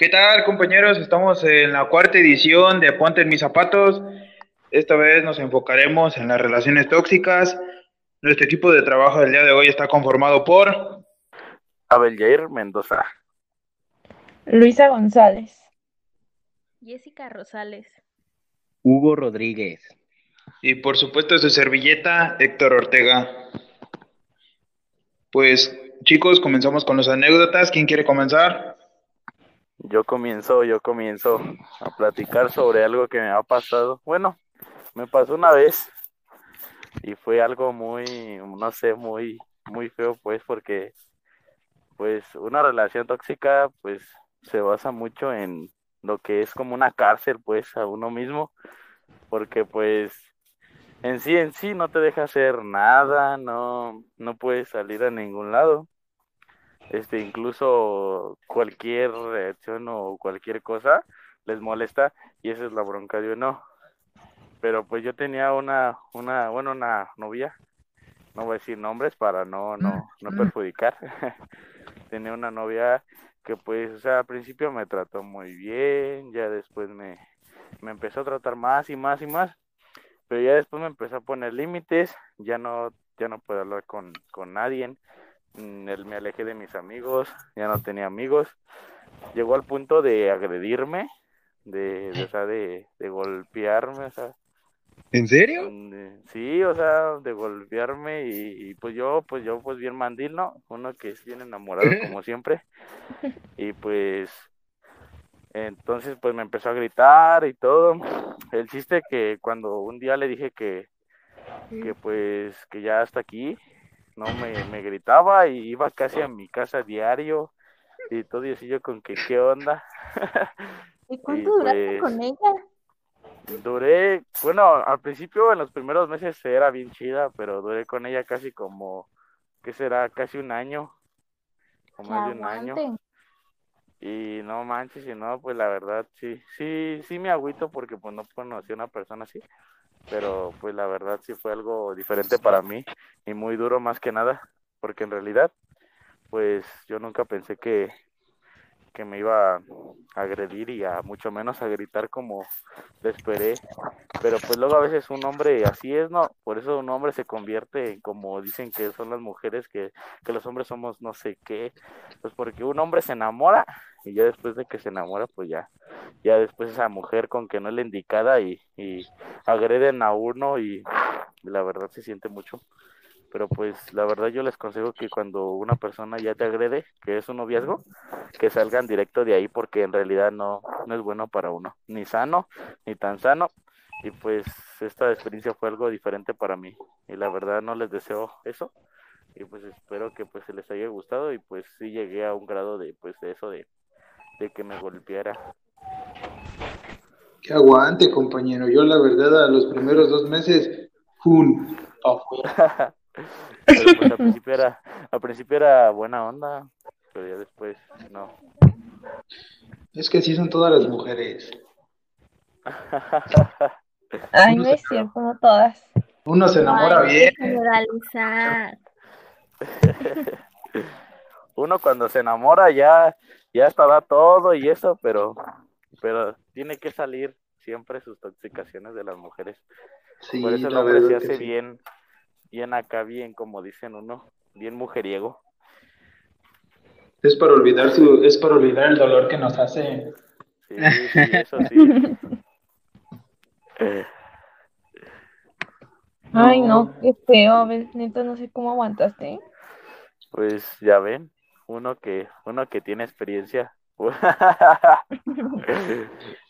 ¿Qué tal, compañeros? Estamos en la cuarta edición de Ponte en mis zapatos. Esta vez nos enfocaremos en las relaciones tóxicas. Nuestro equipo de trabajo del día de hoy está conformado por Abel Jair Mendoza, Luisa González, Jessica Rosales, Hugo Rodríguez. y por supuesto su servilleta Héctor Ortega. Pues chicos, comenzamos con las anécdotas. ¿Quién quiere comenzar? Yo comienzo, yo comienzo a platicar sobre algo que me ha pasado. Bueno, me pasó una vez y fue algo muy, no sé, muy, muy feo, pues, porque, pues, una relación tóxica, pues, se basa mucho en lo que es como una cárcel, pues, a uno mismo, porque, pues, en sí, en sí, no te deja hacer nada, no, no puedes salir a ningún lado. Este, incluso cualquier reacción o cualquier cosa les molesta y esa es la bronca de uno. Pero pues yo tenía una, una, bueno, una novia, no voy a decir nombres para no, no, no perjudicar. tenía una novia que pues, o sea, al principio me trató muy bien, ya después me, me empezó a tratar más y más y más, pero ya después me empezó a poner límites, ya no, ya no puedo hablar con, con nadie, mm, me alejé de mis amigos, ya no tenía amigos, llegó al punto de agredirme, de, de, o sea, de, de golpearme, o sea, ¿En serio? de- sí, o sea, de golpearme y, y, pues yo, pues yo pues bien mandil, ¿no? Uno que es bien enamorado como siempre. Y pues entonces pues me empezó a gritar y todo. El chiste que cuando un día le dije que, que pues que ya hasta aquí, no me, me gritaba y iba casi a mi casa diario y todo y así yo con que qué onda. ¿Y Y cuánto duraste pues, con ella? Duré, bueno, al principio en los primeros meses era bien chida, pero duré con ella casi como, ¿qué será? Casi un año, o más de un año. Y no manches, y no, pues la verdad sí, sí, sí me agüito porque pues no conocí a una persona así, pero pues la verdad sí fue algo diferente para mí y muy duro más que nada, porque en realidad pues yo nunca pensé que, que me iba a agredir y a mucho menos a gritar como lo esperé, pero pues luego a veces un hombre así es, ¿no? Por eso un hombre se convierte en como dicen que son las mujeres, que, que los hombres somos no sé qué, pues porque un hombre se enamora y ya después de que se enamora, pues ya, ya después esa mujer con que no es la indicada y, y agreden a uno y, y la verdad se siente mucho. Pero pues la verdad yo les aconsejo que cuando una persona ya te agrede, que es un noviazgo, que salgan directo de ahí porque en realidad no, no es bueno para uno, ni sano, ni tan sano. Y pues esta experiencia fue algo diferente para mí y la verdad no les deseo eso y pues espero que pues se les haya gustado y pues sí llegué a un grado de pues de eso de, de que me golpeara. Que aguante, compañero. Yo, la verdad, a los primeros dos meses, afuera. Pero pues al principio era, al principio era buena onda, pero ya después no. Es que así son todas las mujeres. Ay, no es cierto, no todas. Uno se enamora Ay, bien. Uno cuando se enamora ya, ya da todo y eso, pero, pero tiene que salir siempre sus toxicaciones de las mujeres. Sí, Por eso el la hombre se hace sí. bien, bien acá, bien como dicen uno, bien mujeriego. Es para olvidar su, es para olvidar el dolor que nos hace. Sí, sí, eso sí. Ay, no, qué feo, a ver, neta, no sé cómo aguantaste. Pues ya ven, uno que, uno que tiene experiencia.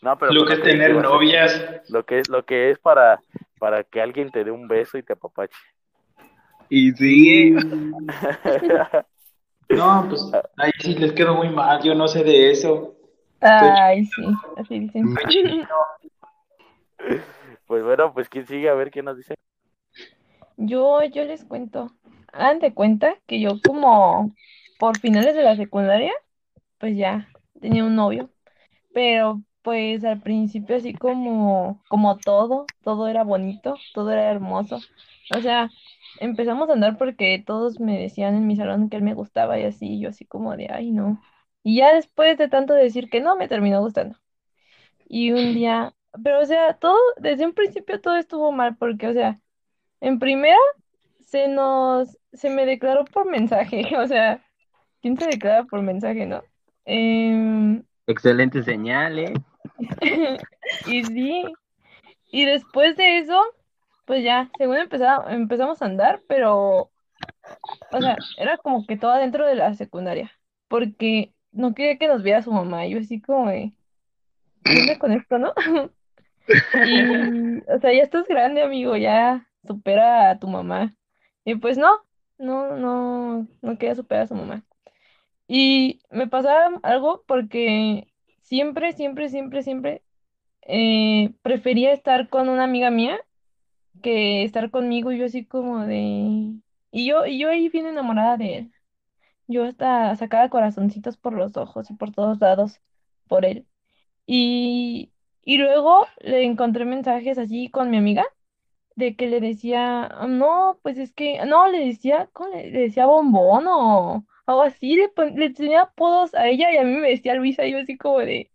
No, pero Lo pues que es tener novias. Lo que es, lo que es para, para que alguien te dé un beso y te apapache. Y sí, No, pues ahí sí les quedo muy mal. Yo no sé de eso. Ay, sí, así dicen. Pues bueno, pues quién sigue a ver qué nos dice. Yo, yo les cuento. Hagan de cuenta que yo como por finales de la secundaria, pues ya tenía un novio. Pero pues al principio así como, como todo, todo era bonito, todo era hermoso. O sea, empezamos a andar porque todos me decían en mi salón que él me gustaba y así, yo así como de, ay no. Y ya después de tanto decir que no, me terminó gustando. Y un día, pero o sea, todo, desde un principio todo estuvo mal, porque, o sea, en primera se nos, se me declaró por mensaje, o sea, ¿quién se declara por mensaje, no? Em, Excelente señal, ¿eh? y sí, y después de eso, pues ya, según empezamos, empezamos a andar, pero, o sea, era como que todo dentro de la secundaria, porque no quería que nos viera su mamá, yo así como ¿qué con esto, no? Y, o sea, ya estás grande, amigo, ya supera a tu mamá. Y pues no, no, no, no quería superar a su mamá. Y me pasaba algo porque siempre, siempre, siempre, siempre eh, prefería estar con una amiga mía que estar conmigo. Y yo así como de... Y yo, y yo ahí bien enamorada de él. Yo hasta sacaba corazoncitos por los ojos y por todos lados por él. Y, y luego le encontré mensajes así con mi amiga de que le decía, "Ah, no, pues es que, no, le decía, ¿cómo le, le decía bombón o algo así? Le, pon- le tenía apodos a ella y a mí me decía Luisa, y yo así como de,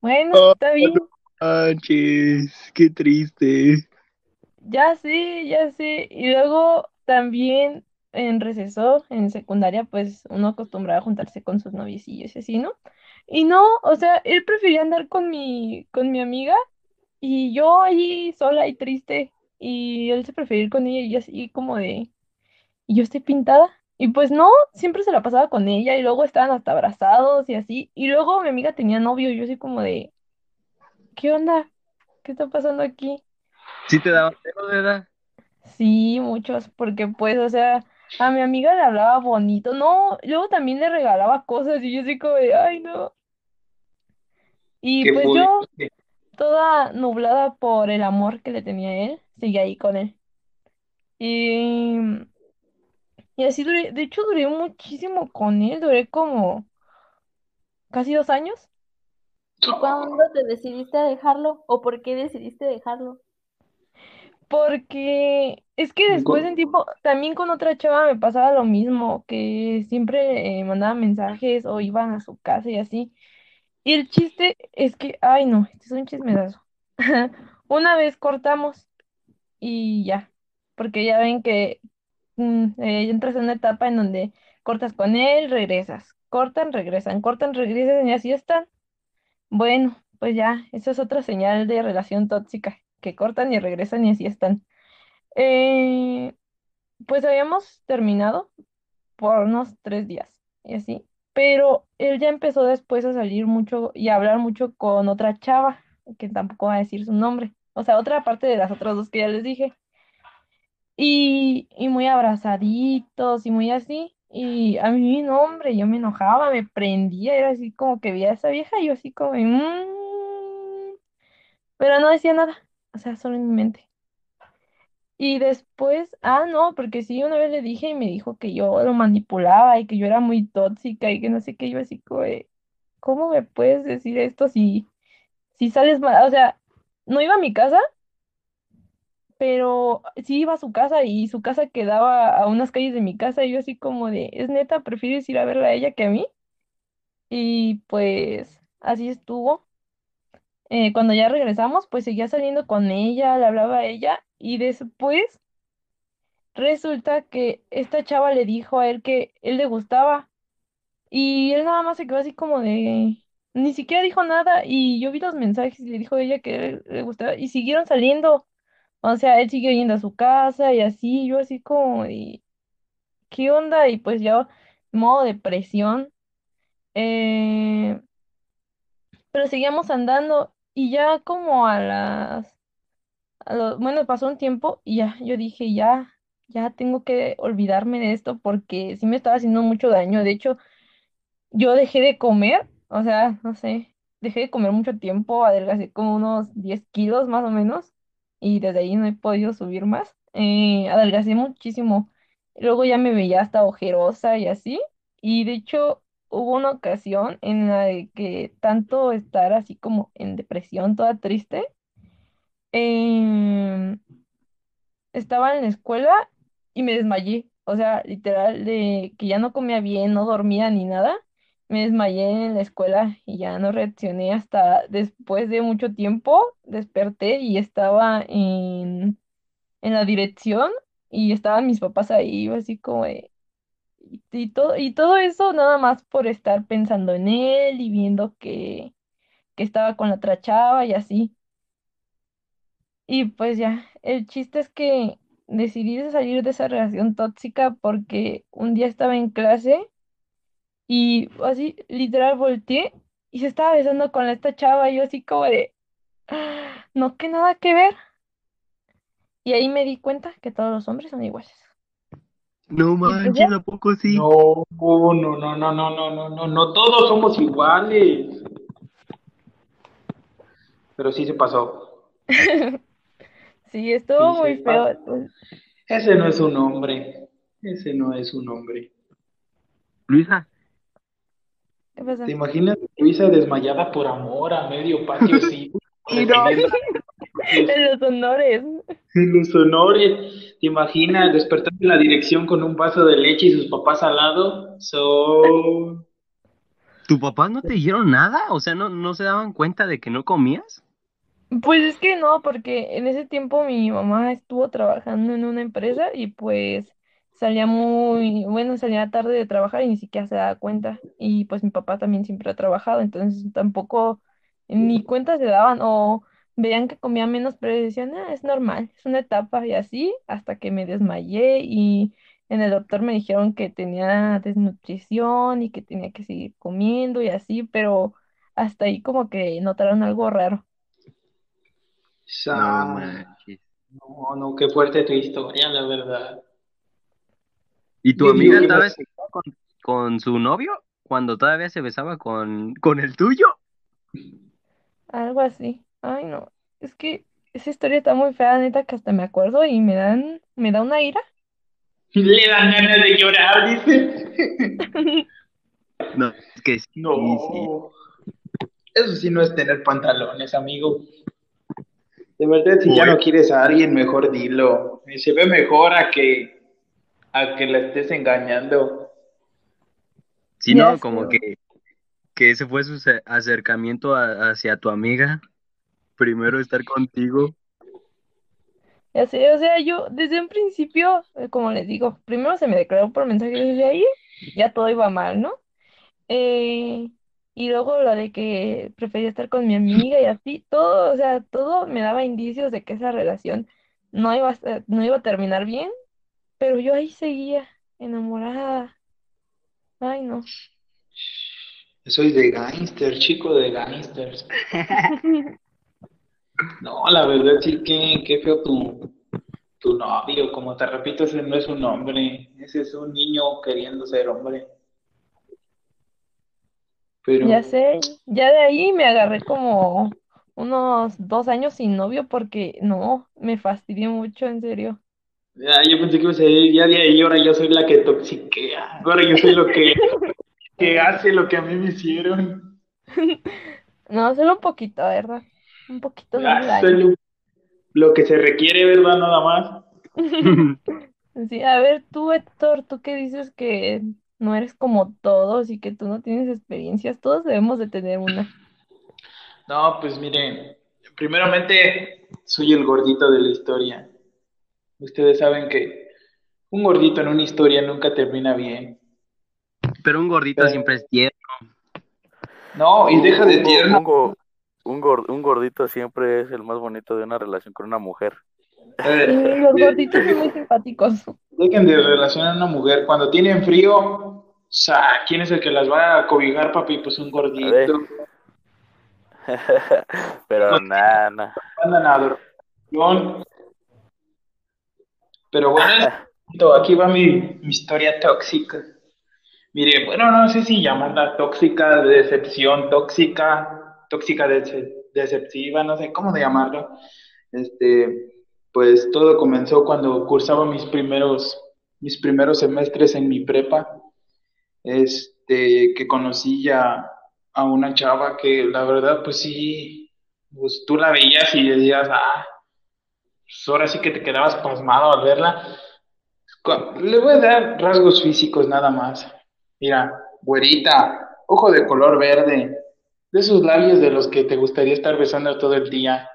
bueno, Oh, está bien, no manches, qué triste. Ya sé, ya sé. Y luego también en receso, en secundaria, pues uno acostumbraba a juntarse con sus noviecillos y así, ¿no? Y no, o sea, él prefería andar con mi, con mi amiga y yo ahí sola y triste. Y él se prefería ir con ella y así como de, ¿y yo estoy pintada? Y pues no, siempre se la pasaba con ella y luego estaban hasta abrazados y así. Y luego mi amiga tenía novio y yo así como de, ¿qué onda? ¿Qué está pasando aquí? ¿Sí te daba celos, verdad? Sí, muchos, porque pues, o sea, a mi amiga le hablaba bonito, no, luego también le regalaba cosas y yo así como de, ay, no. Y Qué pues yo, toda nublada por el amor que le tenía a él, seguía ahí con él. Y, y así duré, de hecho duré muchísimo con él, duré como casi dos años, ¿Y cuándo te decidiste a dejarlo? ¿O por qué decidiste dejarlo? Porque es que después en tiempo, también con otra chava me pasaba lo mismo, que siempre eh, mandaba mensajes o iban a su casa y así. Y el chiste es que, ay no, este es un chismesazo. Una vez cortamos y ya, porque ya ven que mm, eh, entras en una etapa en donde cortas con él, regresas, cortan, regresan, cortan, regresan y así están. Bueno, pues ya, esa es otra señal de relación tóxica, que cortan y regresan y así están. Eh, pues habíamos terminado por unos tres días y así, pero él ya empezó después a salir mucho y a hablar mucho con otra chava, que tampoco va a decir su nombre, o sea, otra parte de las otras dos que ya les dije. Y, muy abrazaditos y muy así. Y a mí, no, hombre, yo me enojaba, me prendía, era así como que veía a esa vieja y yo así como, "Mm", pero no decía nada, o sea, solo en mi mente. Y después, ah, no, porque sí, una vez le dije y me dijo que yo lo manipulaba y que yo era muy tóxica y que no sé qué, yo así como, ¿cómo me puedes decir esto si, si sales mal? O sea, no iba a mi casa pero sí iba a su casa y su casa quedaba a unas calles de mi casa y yo así como de, ¿es neta? ¿Prefieres ir a verla a ella que a mí? Y pues así estuvo. Eh, cuando ya regresamos, pues seguía saliendo con ella, le hablaba a ella y después resulta que esta chava le dijo a él que él le gustaba y él nada más se quedó así como de, ni siquiera dijo nada y yo vi los mensajes y le dijo a ella que él le gustaba y siguieron saliendo. O sea, él siguió yendo a su casa y así, yo así como, y, ¿qué onda? Y pues yo, modo depresión, eh, pero seguíamos andando y ya como a las, a lo- bueno, pasó un tiempo y ya, yo dije, ya, ya tengo que olvidarme de esto porque sí me estaba haciendo mucho daño. De hecho, yo dejé de comer, o sea, no sé, dejé de comer mucho tiempo, adelgacé como unos 10 kilos más o menos, y desde ahí no he podido subir más. Eh, adelgacé muchísimo. Luego ya me veía hasta ojerosa y así, y de hecho hubo una ocasión en la de que tanto estar así como en depresión, toda triste, em, estaba en la escuela y me desmayé, o sea, literal, de que ya no comía bien, no dormía ni nada. me desmayé en la escuela y ya no reaccioné hasta después de mucho tiempo. Desperté y estaba en, en la dirección y estaban mis papás ahí, así como y, todo, y todo eso nada más por estar pensando en él y viendo que, que estaba con la otra chava y así. Y pues ya, el chiste es que decidí de salir de esa relación tóxica porque un día estaba en clase y así literal volteé y se estaba besando con esta chava y yo así como de, "Ah, no, que nada que ver. Y ahí me di cuenta que todos los hombres son iguales. No manches, ¿a poco sí? No, no, no, no, no, no, no, no, no todos somos iguales. Pero sí se pasó. Sí, estuvo Sí, muy feo. Ese no es un hombre. Ese no es un hombre. Luisa, ¿Qué pasa? ¿Te imaginas a Luisa desmayada por amor a medio patio sí? En los honores. en los honores. ¿Te imaginas despertar en la dirección con un vaso de leche y sus papás al lado? So... ¿tu papá no te dijeron nada? O sea, ¿no, no se daban cuenta de que no comías? Pues es que no, porque en ese tiempo mi mamá estuvo trabajando en una empresa y pues salía muy, bueno, salía tarde de trabajar y ni siquiera se daba cuenta. Y pues mi papá también siempre ha trabajado, entonces tampoco ni cuenta se daban o veían que comía menos, pero decían, ah, es normal, es una etapa y así, hasta que me desmayé y en el doctor me dijeron que tenía desnutrición y que tenía que seguir comiendo y así, pero hasta ahí como que notaron algo raro. No. No, no, qué fuerte tu historia, la verdad. ¿Y tu amiga estaba no- con, con su novio cuando todavía se besaba con, con el tuyo? Algo así. Ay, no. Es que esa historia está muy fea, neta, que hasta me acuerdo y me dan, me da una ira. Le dan ganas de llorar, dice. No, es que sí, sí. No. Eso sí no es tener pantalones, amigo. De verdad, si ya no quieres a alguien, mejor dilo. Y Se ve mejor a que a que la estés engañando. Sí, Ya no, como que, que ese fue su ce- acercamiento a- hacia tu amiga. Primero estar contigo. Ya sé, o sea, yo desde un principio, eh, como les digo, primero se me declaró por mensaje desde ahí, ya todo iba mal, ¿no? Eh, y luego lo de que prefería estar con mi amiga y así, todo, o sea, todo me daba indicios de que esa relación no iba a, no iba a terminar bien, pero yo ahí seguía enamorada. Ay, no. Soy de gangster, chico de gangsters. No, la verdad sí que qué feo tu, tu novio. Como te repito, ese no es un hombre. Ese es un niño queriendo ser hombre. Pero Ya sé, ya de ahí me agarré como unos dos años sin novio porque no, me fastidié mucho, en serio. ya, yo pensé que iba a ser ya de ahí, ahora yo soy la que toxiquea. Ahora yo soy lo que, que hace lo que a mí me hicieron. No, solo un poquito, ¿verdad? Un poquito no me Ah, lo, lo que se requiere, ¿verdad? Nada más. Sí, a ver, tú, Héctor, tú que dices que no eres como todos y que tú no tienes experiencias, todos debemos de tener una. No, pues miren, primeramente soy el gordito de la historia. Ustedes saben que un gordito en una historia nunca termina bien. Pero un gordito siempre es tierno. No, y deja de tierno. Un, go- un gor- un gordito siempre es el más bonito de una relación con una mujer. Eh, Sí, los gorditos son muy simpáticos. Dejen de relacionar a una mujer. Cuando tienen frío, sa, ¿quién es el que las va a cobijar, papi? Pues un gordito. Pero nada, nada. Andan a dormir. Pero bueno, aquí va mi, mi historia tóxica. Mire, bueno, no sé si llamarla tóxica, de decepción, tóxica, tóxica, dece- deceptiva, no sé cómo de llamarlo. Este, pues todo comenzó cuando cursaba mis primeros, mis primeros semestres en mi prepa. Este, que conocí ya a una chava que la verdad, pues sí, pues tú la veías y decías, ah, pues ahora sí que te quedabas pasmado al verla. Le voy a dar rasgos físicos nada más. Mira, güerita, ojo de color verde, de esos labios de los que te gustaría estar besando todo el día.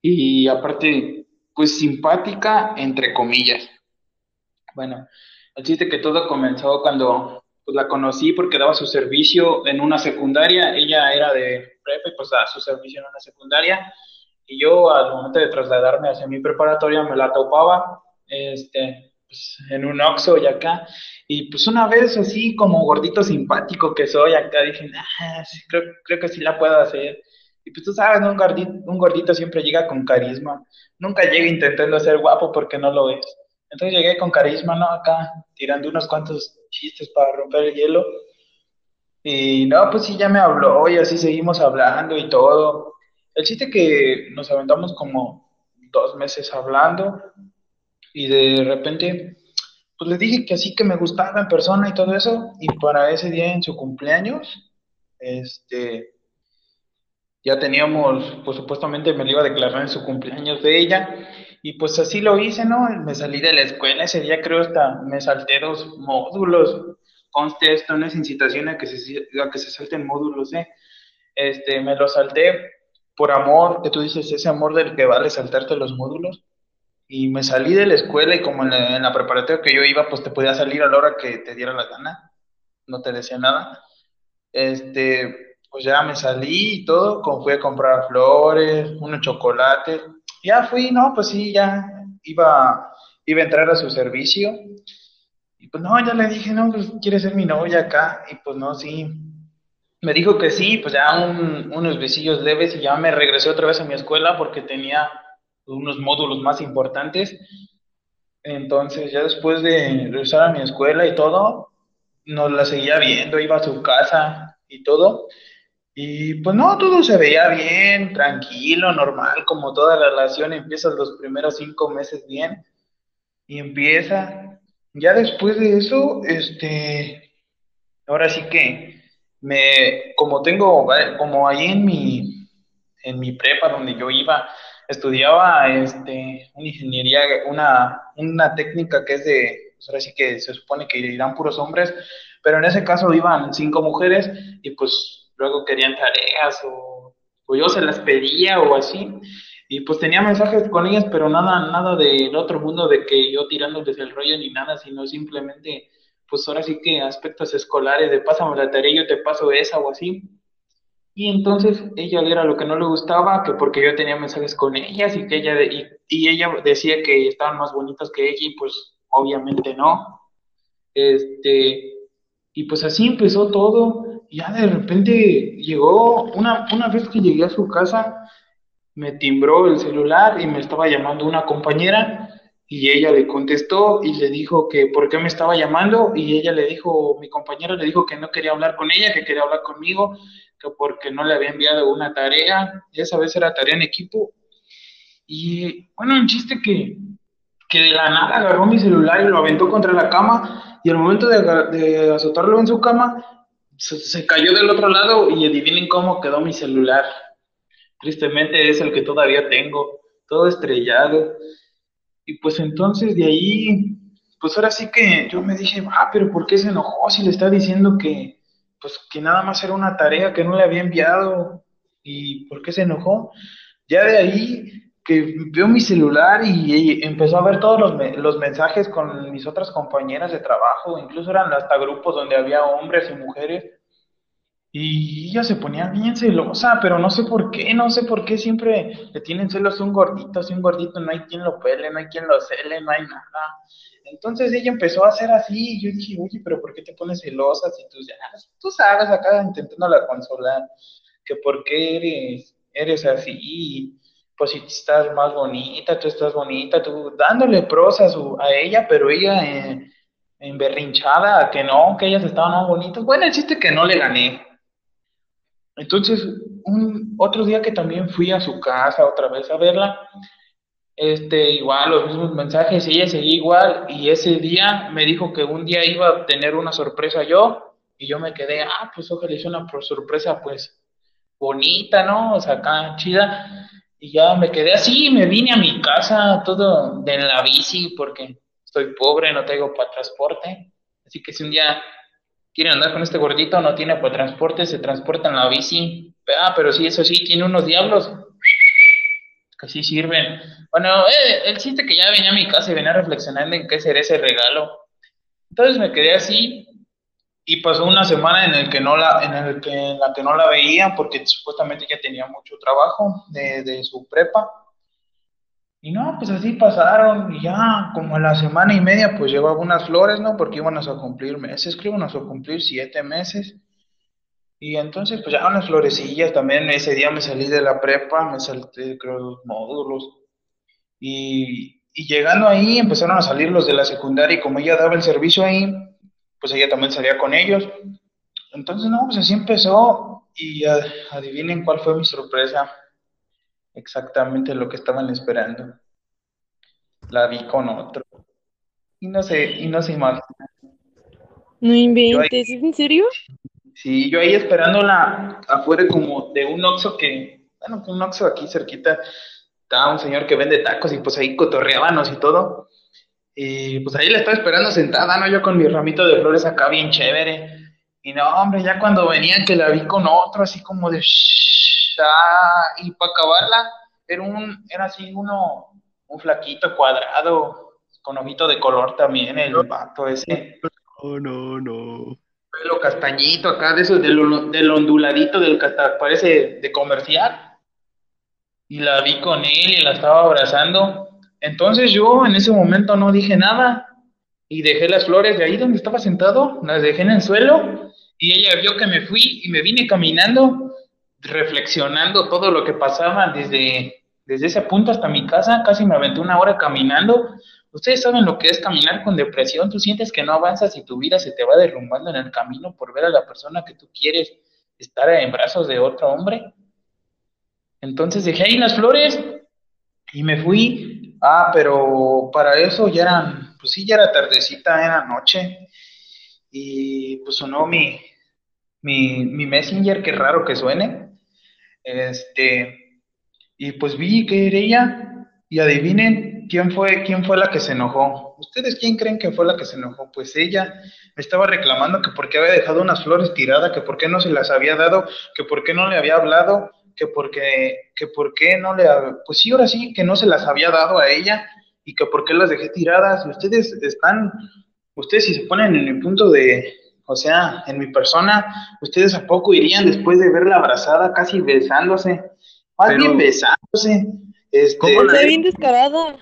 Y aparte, pues simpática, entre comillas. Bueno, el chiste que todo comenzó cuando pues, la conocí porque daba su servicio en una secundaria. Ella era de prepa y pues daba su servicio en una secundaria. Y yo al momento de trasladarme hacia mi preparatoria me la topaba este, pues, en un Oxxo y acá. Y pues una vez así como gordito simpático que soy acá, dije, ah, sí, creo, creo que sí la puedo hacer. Y pues tú sabes, un, gordito, un gordito siempre llega con carisma. Nunca llega intentando ser guapo porque no lo es. Entonces llegué con carisma, ¿no? Acá, tirando unos cuantos chistes para romper el hielo. Y no, pues sí, ya me habló y así seguimos hablando y todo. El chiste que nos aventamos como dos meses hablando y de repente, pues le dije que así que me gustaba en persona y todo eso. Y para ese día en su cumpleaños, este, ya teníamos, pues supuestamente me lo iba a declarar en su cumpleaños de ella, y pues así lo hice, ¿no? Me salí de la escuela, ese día creo hasta me salté dos módulos, conste esto, no es incitación a que se, a que se salten módulos, ¿eh? Este, me lo salté por amor, que tú dices, ese amor del que vale saltarte los módulos, y me salí de la escuela y como en la, preparatoria que yo iba, pues te podía salir a la hora que te diera la gana, no te decía nada, este pues ya me salí y todo, como fui a comprar flores, unos chocolates, ya fui, no, pues sí, ya iba, iba a entrar a su servicio, y pues no, ya le dije, no, pues quiere ser mi novia acá, y pues no, sí, me dijo que sí, pues ya unos besillos leves y ya me regresé otra vez a mi escuela porque tenía unos módulos más importantes, entonces ya después de regresar a mi escuela y todo, nos la seguía viendo, iba a su casa y todo, y pues no, todo se veía bien, tranquilo, normal, como toda relación, empiezas los primeros cinco meses bien y empieza. Ya después de eso, este, ahora sí que me, como tengo, como ahí en mi, en mi prepa donde yo iba, estudiaba este, una ingeniería, una, una técnica que es de, pues ahora sí que se supone que irán puros hombres, pero en ese caso iban cinco mujeres y pues luego querían tareas o, yo se las pedía o así. Y pues tenía mensajes con ellas, pero nada, nada del otro mundo de que yo tirándoles el rollo ni nada, sino simplemente, pues ahora sí que aspectos escolares de pásame la tarea, yo te paso esa o así. Y entonces ella era lo que no le gustaba, que porque yo tenía mensajes con ellas y que ella, y, y ella decía que estaban más bonitas que ella y pues obviamente no. Este, y pues así empezó todo ya de repente llegó, una, una vez que llegué a su casa, me timbró el celular y me estaba llamando una compañera y ella le contestó y le dijo que por qué me estaba llamando y ella le dijo, mi compañera le dijo que no quería hablar con ella, que quería hablar conmigo, que porque no le había enviado una tarea, esa vez era tarea en equipo. Y bueno, un chiste que, que de la nada agarró mi celular y lo aventó contra la cama y al momento de, azotarlo en su cama, se, cayó del otro lado y adivinen cómo quedó mi celular. Tristemente es el que todavía tengo, todo estrellado. Y pues entonces de ahí, pues ahora sí que yo me dije, ah, pero ¿por qué se enojó si le está diciendo que, pues que nada más era una tarea que no le había enviado? ¿Y por qué se enojó? Ya de ahí que veo mi celular y, empezó a ver todos los, los, mensajes con mis otras compañeras de trabajo, incluso eran hasta grupos donde había hombres y mujeres, y ella se ponía bien celosa, pero no sé por qué, no sé por qué siempre le tienen celos a un gordito, si un gordito no hay quien lo pele, no hay quien lo cele, no hay nada. Entonces ella empezó a hacer así, y yo dije, oye, pero ¿por qué te pones celosa si tú, ya, tú sabes acá intentando la consolar, que por qué eres, eres así, pues si estás más bonita, tú estás bonita, tú dándole prosa a, su, a ella, pero ella en, en berrinchada, que no, que ellas estaban más bonitas. Bueno, el chiste que no le gané. Entonces, un otro día que también fui a su casa otra vez a verla, este, igual los mismos mensajes, ella seguía igual, y ese día me dijo que un día iba a tener una sorpresa yo, y yo me quedé, ah, pues ojalá hice una sorpresa, pues, bonita, ¿no? O sea, acá chida, y ya me quedé así, me vine a mi casa todo de la bici porque estoy pobre, no tengo para transporte. Así que si un día quiere andar con este gordito, no tiene para transporte, se transporta en la bici. Ah, pero sí, eso sí, tiene unos diablos que sí sirven. Bueno, eh, el chiste que ya venía a mi casa y venía reflexionando en qué será ese regalo. Entonces me quedé así y pasó una semana en el que no la, en el que, en la que no la veía porque supuestamente ya tenía mucho trabajo de su prepa. Y no, pues así pasaron, y ya como a la semana y media, pues llevaba unas flores, ¿no? Porque íbamos a cumplir meses, creo, íbamos a cumplir siete meses. Y entonces, pues ya unas florecillas, también ese día me salí de la prepa, me salté, creo, los módulos. Y, y llegando ahí, empezaron a salir los de la secundaria, y como ella daba el servicio ahí, pues ella también salía con ellos. Entonces, no, pues así empezó, y adivinen cuál fue mi sorpresa exactamente lo que estaban esperando. La vi con otro. Y no sé, y no se imagina. No inventes, ¿es en serio? Sí, yo ahí esperándola afuera como de un Oxxo que, bueno, un Oxxo aquí cerquita, estaba un señor que vende tacos y pues ahí cotorreábamos y todo. Y pues ahí la estaba esperando sentada, ¿no? Yo con mi ramito de flores acá bien chévere. Y no, hombre, ya cuando venían que la vi con otro, así como de... ah, y para acabarla, era un, era así uno, un flaquito cuadrado, con ojito de color también, el vato ese. No, no, no. Pelo castañito acá, de esos del, del onduladito, del que parece de comercial. Y la vi con él y la estaba abrazando. Entonces yo en ese momento no dije nada y dejé las flores de ahí donde estaba sentado, las dejé en el suelo y ella vio que me fui y me vine caminando, reflexionando todo lo que pasaba desde, desde ese punto hasta mi casa, casi me aventé una hora caminando. Ustedes saben lo que es caminar con depresión, tú sientes que no avanzas y tu vida se te va derrumbando en el camino por ver a la persona que tú quieres estar en brazos de otro hombre. Entonces dejé ahí las flores y me fui. Ah, pero para eso ya eran, pues sí, ya era tardecita, era noche. Y pues sonó mi, mi, mi Messenger, qué raro que suene. Este, y pues vi que era ella. Y adivinen quién fue, quién fue la que se enojó. ¿Ustedes quién creen que fue la que se enojó? Pues ella me estaba reclamando que por qué había dejado unas flores tiradas, que por qué no se las había dado, que por qué no le había hablado, que por qué, que por qué no le, hab- pues sí, ahora sí, que no se las había dado a ella y que por qué las dejé tiradas. Ustedes están, ustedes si se ponen en el punto de, o sea, en mi persona, ustedes a poco irían después de verla abrazada, casi besándose, más Pero- bien besándose. Este, ¿Cómo la- bien descarada.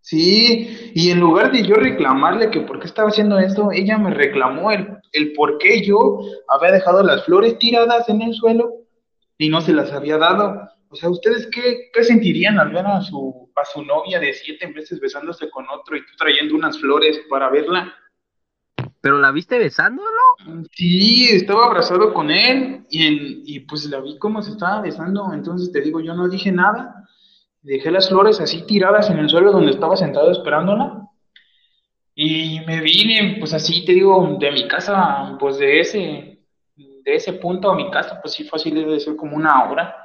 Sí, y en lugar de yo reclamarle que por qué estaba haciendo esto, ella me reclamó el, el por qué yo había dejado las flores tiradas en el suelo y no se las había dado. O sea, ¿ustedes qué, qué sentirían al ver a su, a su novia de siete meses besándose con otro y tú trayendo unas flores para verla? ¿Pero la viste besándolo? Sí, estaba abrazado con él y, y pues la vi cómo se estaba besando, entonces te digo, yo no dije nada, dejé las flores así tiradas en el suelo donde estaba sentado esperándola y me vine, pues así te digo, de mi casa, pues de ese, de ese punto a mi casa, pues sí fácil de ser como una hora.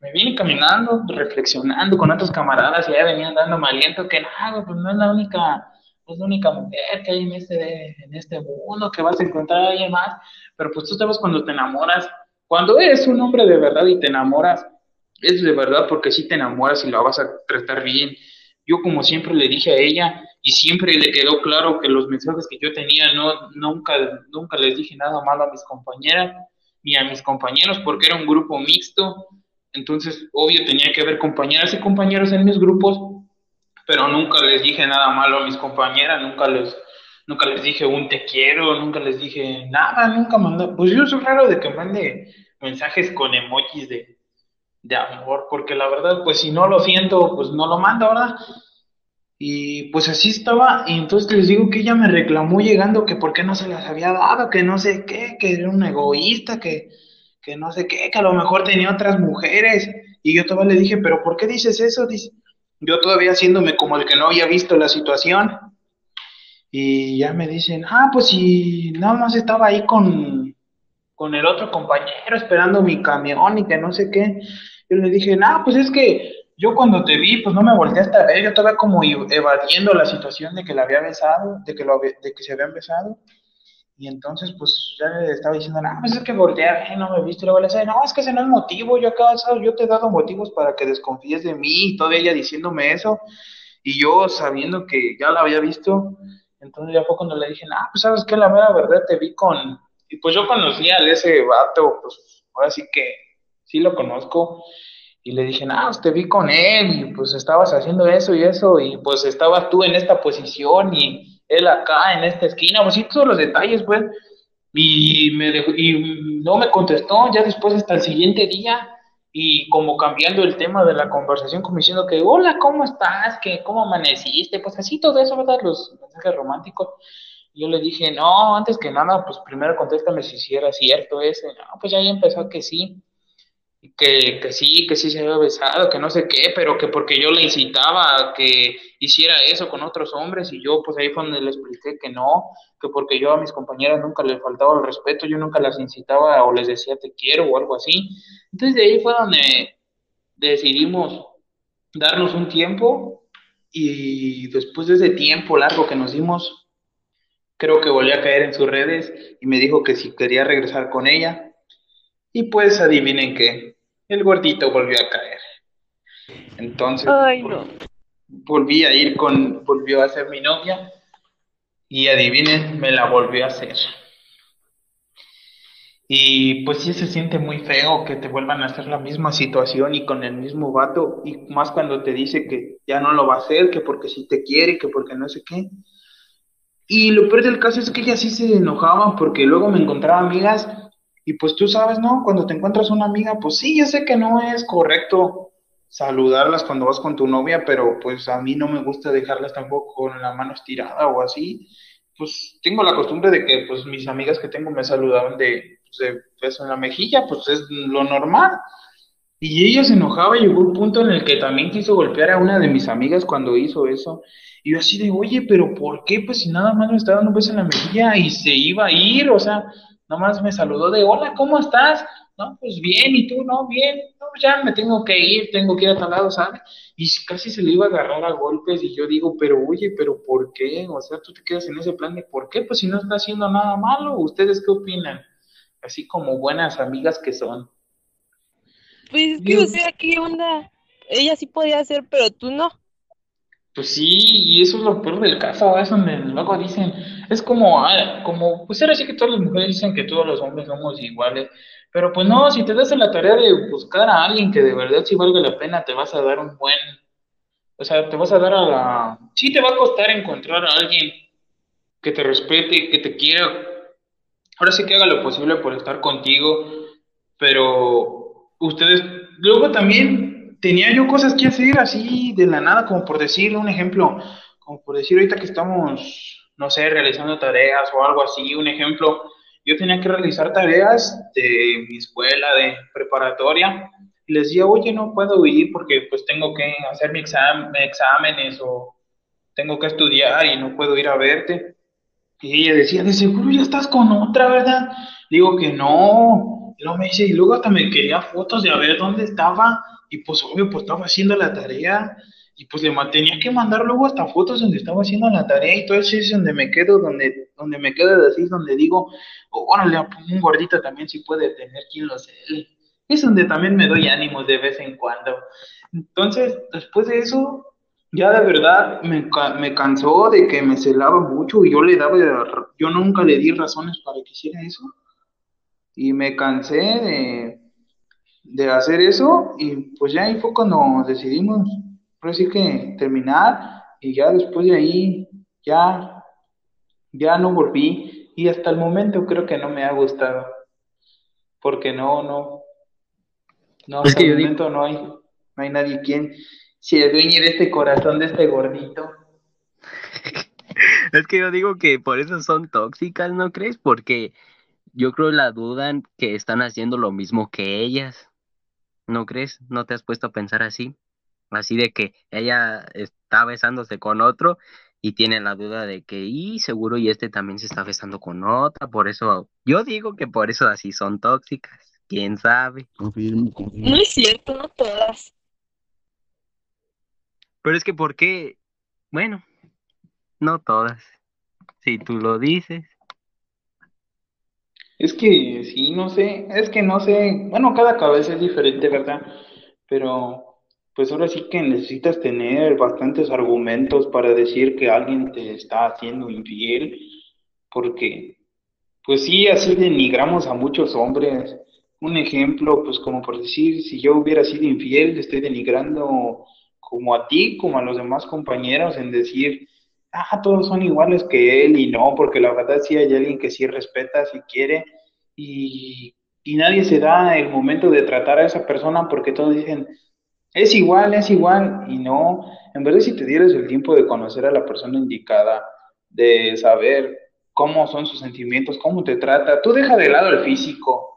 Me vine caminando, reflexionando con otros camaradas y ya venían dándome aliento que nada, pues no es la única, es la única mujer que hay en este, en este mundo, que vas a encontrar a alguien más, pero pues tú sabes cuando te enamoras, cuando eres un hombre de verdad y te enamoras, es de verdad porque sí te enamoras y la vas a tratar bien. Yo como siempre le dije a ella y siempre le quedó claro que los mensajes que yo tenía no nunca nunca les dije nada malo a mis compañeras ni a mis compañeros porque era un grupo mixto. Entonces, obvio tenía que haber compañeras y compañeros en mis grupos, pero nunca les dije nada malo a mis compañeras, nunca les nunca les dije un te quiero, nunca les dije nada, nunca mandé. Pues yo soy raro de que mande mensajes con emojis de de amor, porque la verdad, pues si no lo siento, pues no lo mando, ¿verdad? Y pues así estaba, y entonces les digo que ella me reclamó llegando que por qué no se las había dado, que no sé qué, que era un egoísta, que, que no sé qué, que a lo mejor tenía otras mujeres. Y yo todavía le dije, pero ¿por qué dices eso? Dice, yo todavía haciéndome como el que no había visto la situación. Y ya me dicen, ah, pues si nada más estaba ahí con, con el otro compañero esperando mi camión y que no sé qué. Yo le dije, no, pues es que yo cuando te vi, pues no me volteaste a ver, yo estaba como evadiendo la situación de que la había besado, de que, lo, de que se habían besado. Y entonces, pues, ya le estaba diciendo, no, pues es que voltea, eh, no me viste. Y luego le decía, no, es que ese no es motivo, yo acá, yo te he dado motivos para que desconfíes de mí, y toda ella diciéndome eso. Y yo sabiendo que ya la había visto, entonces ya fue cuando le dije, ah, pues sabes qué, la mera verdad te vi con... Y pues yo conocía a ese vato, pues ahora sí que sí lo conozco. Y le dije, ah, pues te vi con él y pues estabas haciendo eso y eso y pues estabas tú en esta posición y él acá en esta esquina, pues sí, todos los detalles, pues. Y, me dejó, y no me contestó ya después hasta el siguiente día y como cambiando el tema de la conversación, como diciendo que, hola, ¿cómo estás? que ¿Cómo amaneciste? Pues así todo eso, ¿verdad? Los mensajes románticos. Yo le dije, no, antes que nada, pues primero contéstame si era cierto ese. No, pues ya, ya empezó que sí que, que sí, que sí se había besado, que no sé qué, pero que porque yo le incitaba a que hiciera eso con otros hombres y yo pues ahí fue donde le expliqué que no, que porque yo a mis compañeras nunca les faltaba el respeto, yo nunca las incitaba o les decía te quiero o algo así. Entonces de ahí fue donde decidimos darnos un tiempo y después de ese tiempo largo que nos dimos, creo que volví a caer en sus redes y me dijo que si quería regresar con ella. Y pues adivinen qué, el gordito volvió a caer. Entonces, volví a ir con, volvió a ser mi novia y adivinen, me la volvió a hacer. Y pues sí se siente muy feo que te vuelvan a hacer la misma situación y con el mismo vato, y más cuando te dice que ya no lo va a hacer, que porque sí te quiere, que porque no sé qué. Y lo peor del caso es que ella sí se enojaba porque luego me encontraba amigas y pues tú sabes, ¿no? Cuando te encuentras una amiga, pues sí, yo sé que no es correcto saludarlas cuando vas con tu novia, pero pues a mí no me gusta dejarlas tampoco con la mano estirada o así. Pues tengo la costumbre de que pues mis amigas que tengo me saludaban de, pues, beso en la mejilla, pues es lo normal. Y ella se enojaba y llegó un punto en el que también quiso golpear a una de mis amigas cuando hizo eso. Y yo así de, oye, pero ¿por qué? Pues si nada más me estaba dando un beso en la mejilla y se iba a ir, o sea, nomás me saludó de, hola, ¿cómo estás? No, pues bien, ¿y tú? No, bien, no, ya me tengo que ir, tengo que ir a tal lado, ¿sabes? Y casi se le iba a agarrar a golpes y yo digo, pero oye, pero ¿por qué? O sea, tú te quedas en ese plan de, ¿por qué? Pues si no está haciendo nada malo, ¿ustedes qué opinan? Así como buenas amigas que son. Pues es que, o sea, ¿qué onda? Ella sí podía hacer, pero tú no. Pues sí, y eso es lo peor del caso, es donde luego dicen, es como, ah, como, pues ahora sí que todas las mujeres dicen que todos los hombres somos iguales, pero pues no, si te das la tarea de buscar a alguien que de verdad sí valga la pena, te vas a dar un buen, o sea, te vas a dar a la, sí te va a costar encontrar a alguien que te respete, que te quiera, ahora sí que haga lo posible por estar contigo, pero ustedes, luego también tenía yo cosas que hacer así de la nada, como por decir un ejemplo, como por decir ahorita que estamos, no sé, realizando tareas o algo así, un ejemplo, yo tenía que realizar tareas de mi escuela, de preparatoria, y les decía, oye, no puedo ir porque pues tengo que hacer mi exámenes o tengo que estudiar y no puedo ir a verte. Y ella decía, de seguro ya estás con otra, ¿verdad? Digo que no. Y luego me dice, y luego hasta quería fotos de a ver dónde estaba. Y pues obvio, pues estaba haciendo la tarea y pues le tenía que mandar luego hasta fotos donde estaba haciendo la tarea y todo eso es donde me quedo, donde, donde me quedo decir, donde digo, órale, un gordito también sí puede tener quien lo sé. Es donde también me doy ánimos de vez en cuando. Entonces, después de eso, ya de verdad me, me cansó de que me celaba mucho y yo le daba, yo nunca le di razones para que hiciera eso. Y me cansé de, de hacer eso y pues ya ahí fue cuando decidimos, por que terminar y ya después de ahí ya, ya no volví y hasta el momento creo que no me ha gustado porque no, no, no, hasta el momento no hay, no hay nadie quien se adueñe de este corazón de este gordito. es que yo digo que por eso son tóxicas, ¿no crees? Porque yo creo la dudan que están haciendo lo mismo que ellas. ¿No crees? ¿No te has puesto a pensar así? Así de que ella está besándose con otro y tiene la duda de que, y seguro y este también se está besando con otra, por eso, yo digo que por eso así son tóxicas, quién sabe. No es cierto, no todas. Pero es que, ¿por qué? Bueno, no todas. Si tú lo dices. Es que sí, no sé, es que no sé, bueno, cada cabeza es diferente, ¿verdad? Pero pues ahora sí que necesitas tener bastantes argumentos para decir que alguien te está haciendo infiel, porque pues sí, así denigramos a muchos hombres. Un ejemplo, pues como por decir, si yo hubiera sido infiel, estoy denigrando como a ti, como a los demás compañeros, en decir, ah, todos son iguales que él y no, porque la verdad sí hay alguien que sí respeta, si quiere, y, y nadie se da el momento de tratar a esa persona porque todos dicen, es igual, es igual, y no, en verdad si te dieras el tiempo de conocer a la persona indicada, de saber cómo son sus sentimientos, cómo te trata, tú deja de lado el físico,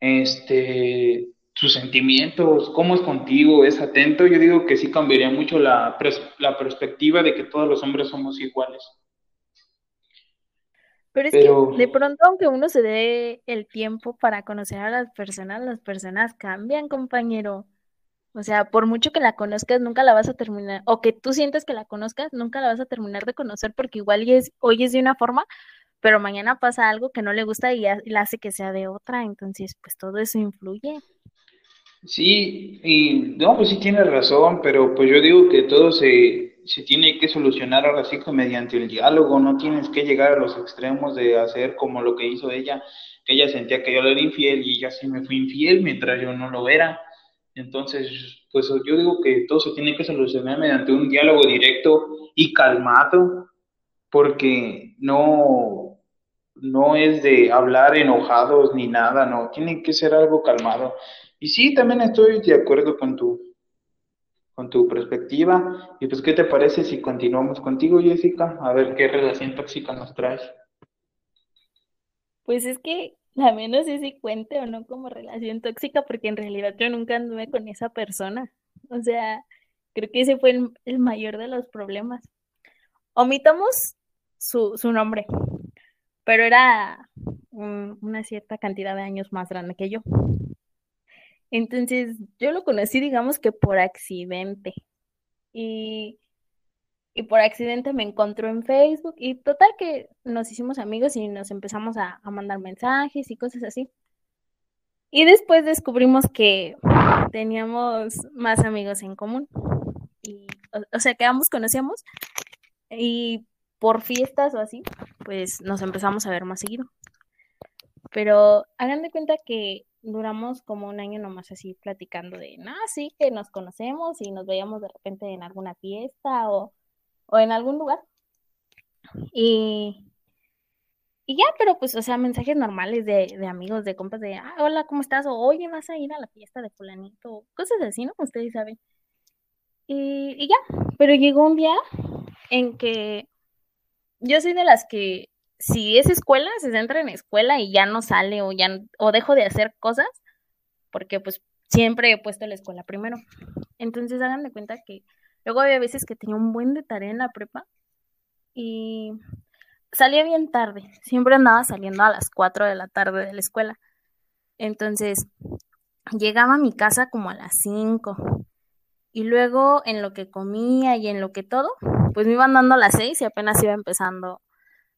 este, sus sentimientos, cómo es contigo, es atento, yo digo que sí cambiaría mucho la, pers- la perspectiva de que todos los hombres somos iguales. Pero es que Pero de pronto, aunque uno se dé el tiempo para conocer a las personas, las personas cambian, compañero. O sea, por mucho que la conozcas, nunca la vas a terminar, o que tú sientas que la conozcas, nunca la vas a terminar de conocer porque igual hoy es de una forma, pero mañana pasa algo que no le gusta y la hace que sea de otra. Entonces, pues todo eso influye. Sí, y no, pues sí tienes razón, pero pues yo digo que todo se, se tiene que solucionar ahora sí que mediante el diálogo, no tienes que llegar a los extremos de hacer como lo que hizo ella, que ella sentía que yo le era infiel y ella sí me fue infiel mientras yo no lo era. Entonces, pues yo digo que todo se tiene que solucionar mediante un diálogo directo y calmado, porque no, no es de hablar enojados ni nada, no, tiene que ser algo calmado. Y sí, también estoy de acuerdo con tu, con tu perspectiva. Y pues, ¿qué te parece si continuamos contigo, Jessica? A ver qué relación tóxica nos traes. Pues es que mía no sé si cuente o no como relación tóxica, porque en realidad yo nunca anduve con esa persona. O sea, creo que ese fue el, el mayor de los problemas. Omitamos su, su nombre, pero era un- una cierta cantidad de años más grande que yo. Entonces, yo lo conocí, digamos que por accidente. Y, y por accidente me encontró en Facebook y total que nos hicimos amigos y nos empezamos a, mandar mensajes y cosas así. Y después descubrimos que teníamos más amigos en común. O, o sea, que ambos conocíamos y por fiestas o así, pues nos empezamos a ver más seguido. Pero hagan de cuenta que duramos como un año nomás así platicando de, no, sí, que nos conocemos y nos veíamos de repente en alguna fiesta o, o en algún lugar. Y, y ya, pero pues, o sea, mensajes normales de, de amigos, de compas, de, ah, hola, ¿cómo estás? O, oye, vas a ir a la fiesta de fulanito, cosas así, ¿no? Ustedes saben. Y, y ya, pero llegó un día en que yo soy de las que si es escuela, se centra en escuela y ya no sale o ya o dejo de hacer cosas porque pues siempre he puesto la escuela primero. Entonces hagan de cuenta que luego había veces que tenía un buen de tarea en la prepa y salía bien tarde, siempre andaba saliendo a las 4 de la tarde de la escuela. Entonces llegaba a mi casa como a las 5 y luego en lo que comía y en lo que todo, pues me iban dando a las 6 y apenas iba empezando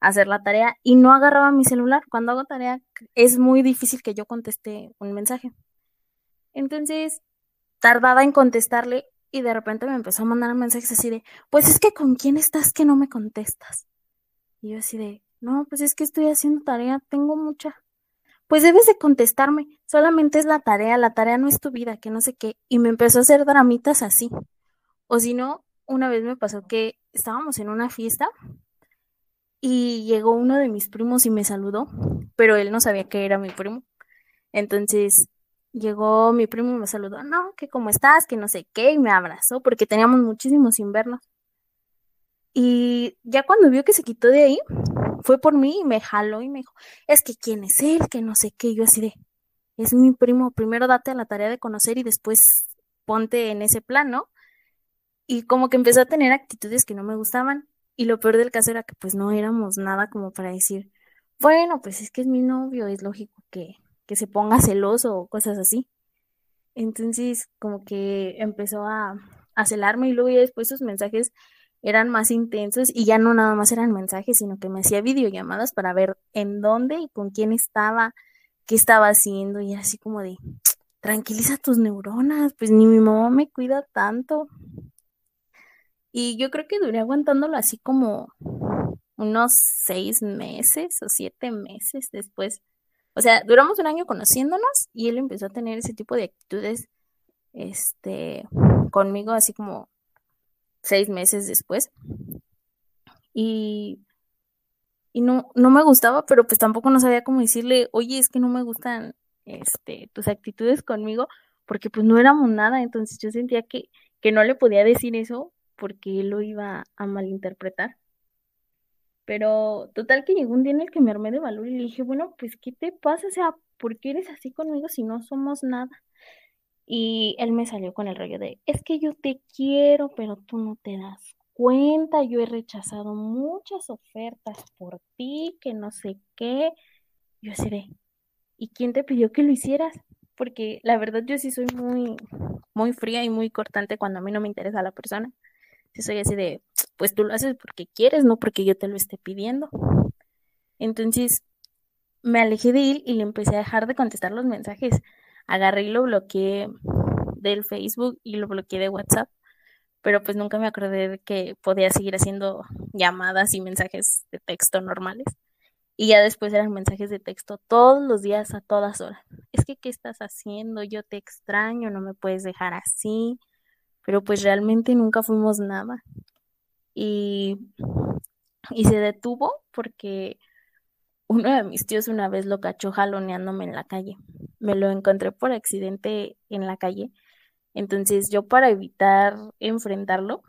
a hacer la tarea y no agarraba mi celular. Cuando hago tarea es muy difícil que yo conteste un mensaje. Entonces tardaba en contestarle y de repente me empezó a mandar mensajes así de, pues es que con quién estás que no me contestas. Y yo así de, no, pues es que estoy haciendo tarea, tengo mucha. Pues debes de contestarme, solamente es la tarea, la tarea no es tu vida, que no sé qué. Y me empezó a hacer dramitas así. O si no, una vez me pasó que estábamos en una fiesta y llegó uno de mis primos y me saludó, pero él no sabía que era mi primo. Entonces llegó mi primo y me saludó, no, que cómo estás, que no sé qué, y me abrazó porque teníamos muchísimos sin vernos. Y ya cuando vio que se quitó de ahí, fue por mí y me jaló y me dijo, es que quién es él, que no sé qué, y yo así de, es mi primo, primero date a la tarea de conocer y después ponte en ese plan, ¿no? Y como que empezó a tener actitudes que no me gustaban. Y lo peor del caso era que pues no éramos nada como para decir, bueno, pues es que es mi novio, es lógico que, que se ponga celoso o cosas así. Entonces como que empezó a, celarme y luego ya después sus mensajes eran más intensos y ya no nada más eran mensajes, sino que me hacía videollamadas para ver en dónde y con quién estaba, qué estaba haciendo y así como de, tranquiliza tus neuronas, pues ni mi mamá me cuida tanto. Y yo creo que duré aguantándolo así como unos seis meses o siete meses después. O sea, duramos un año conociéndonos y él empezó a tener ese tipo de actitudes, este, conmigo así como seis meses después. Y, y no, no me gustaba, pero pues tampoco no sabía cómo decirle, oye, es que no me gustan este, tus actitudes conmigo, porque pues no éramos nada, entonces yo sentía que, que no le podía decir eso porque él lo iba a malinterpretar. Pero total que llegó un día en el que me armé de valor y le dije, bueno, pues ¿qué te pasa? O sea, ¿por qué eres así conmigo si no somos nada? Y él me salió con el rollo de, es que yo te quiero, pero tú no te das cuenta, yo he rechazado muchas ofertas por ti, que no sé qué. Yo de, ¿y quién te pidió que lo hicieras? Porque la verdad yo sí soy muy, muy fría y muy cortante cuando a mí no me interesa la persona. Yo soy así de, pues tú lo haces porque quieres, no porque yo te lo esté pidiendo. Entonces me alejé de él y le empecé a dejar de contestar los mensajes. Agarré y lo bloqueé del Facebook y lo bloqueé de WhatsApp, pero pues nunca me acordé de que podía seguir haciendo llamadas y mensajes de texto normales. Y ya después eran mensajes de texto todos los días a todas horas. Es que, ¿qué estás haciendo? Yo te extraño, no me puedes dejar así. Pero pues realmente nunca fuimos nada. Y, y se detuvo porque uno de mis tíos una vez lo cachó jaloneándome en la calle. Me lo encontré por accidente en la calle. Entonces yo para evitar enfrentarlo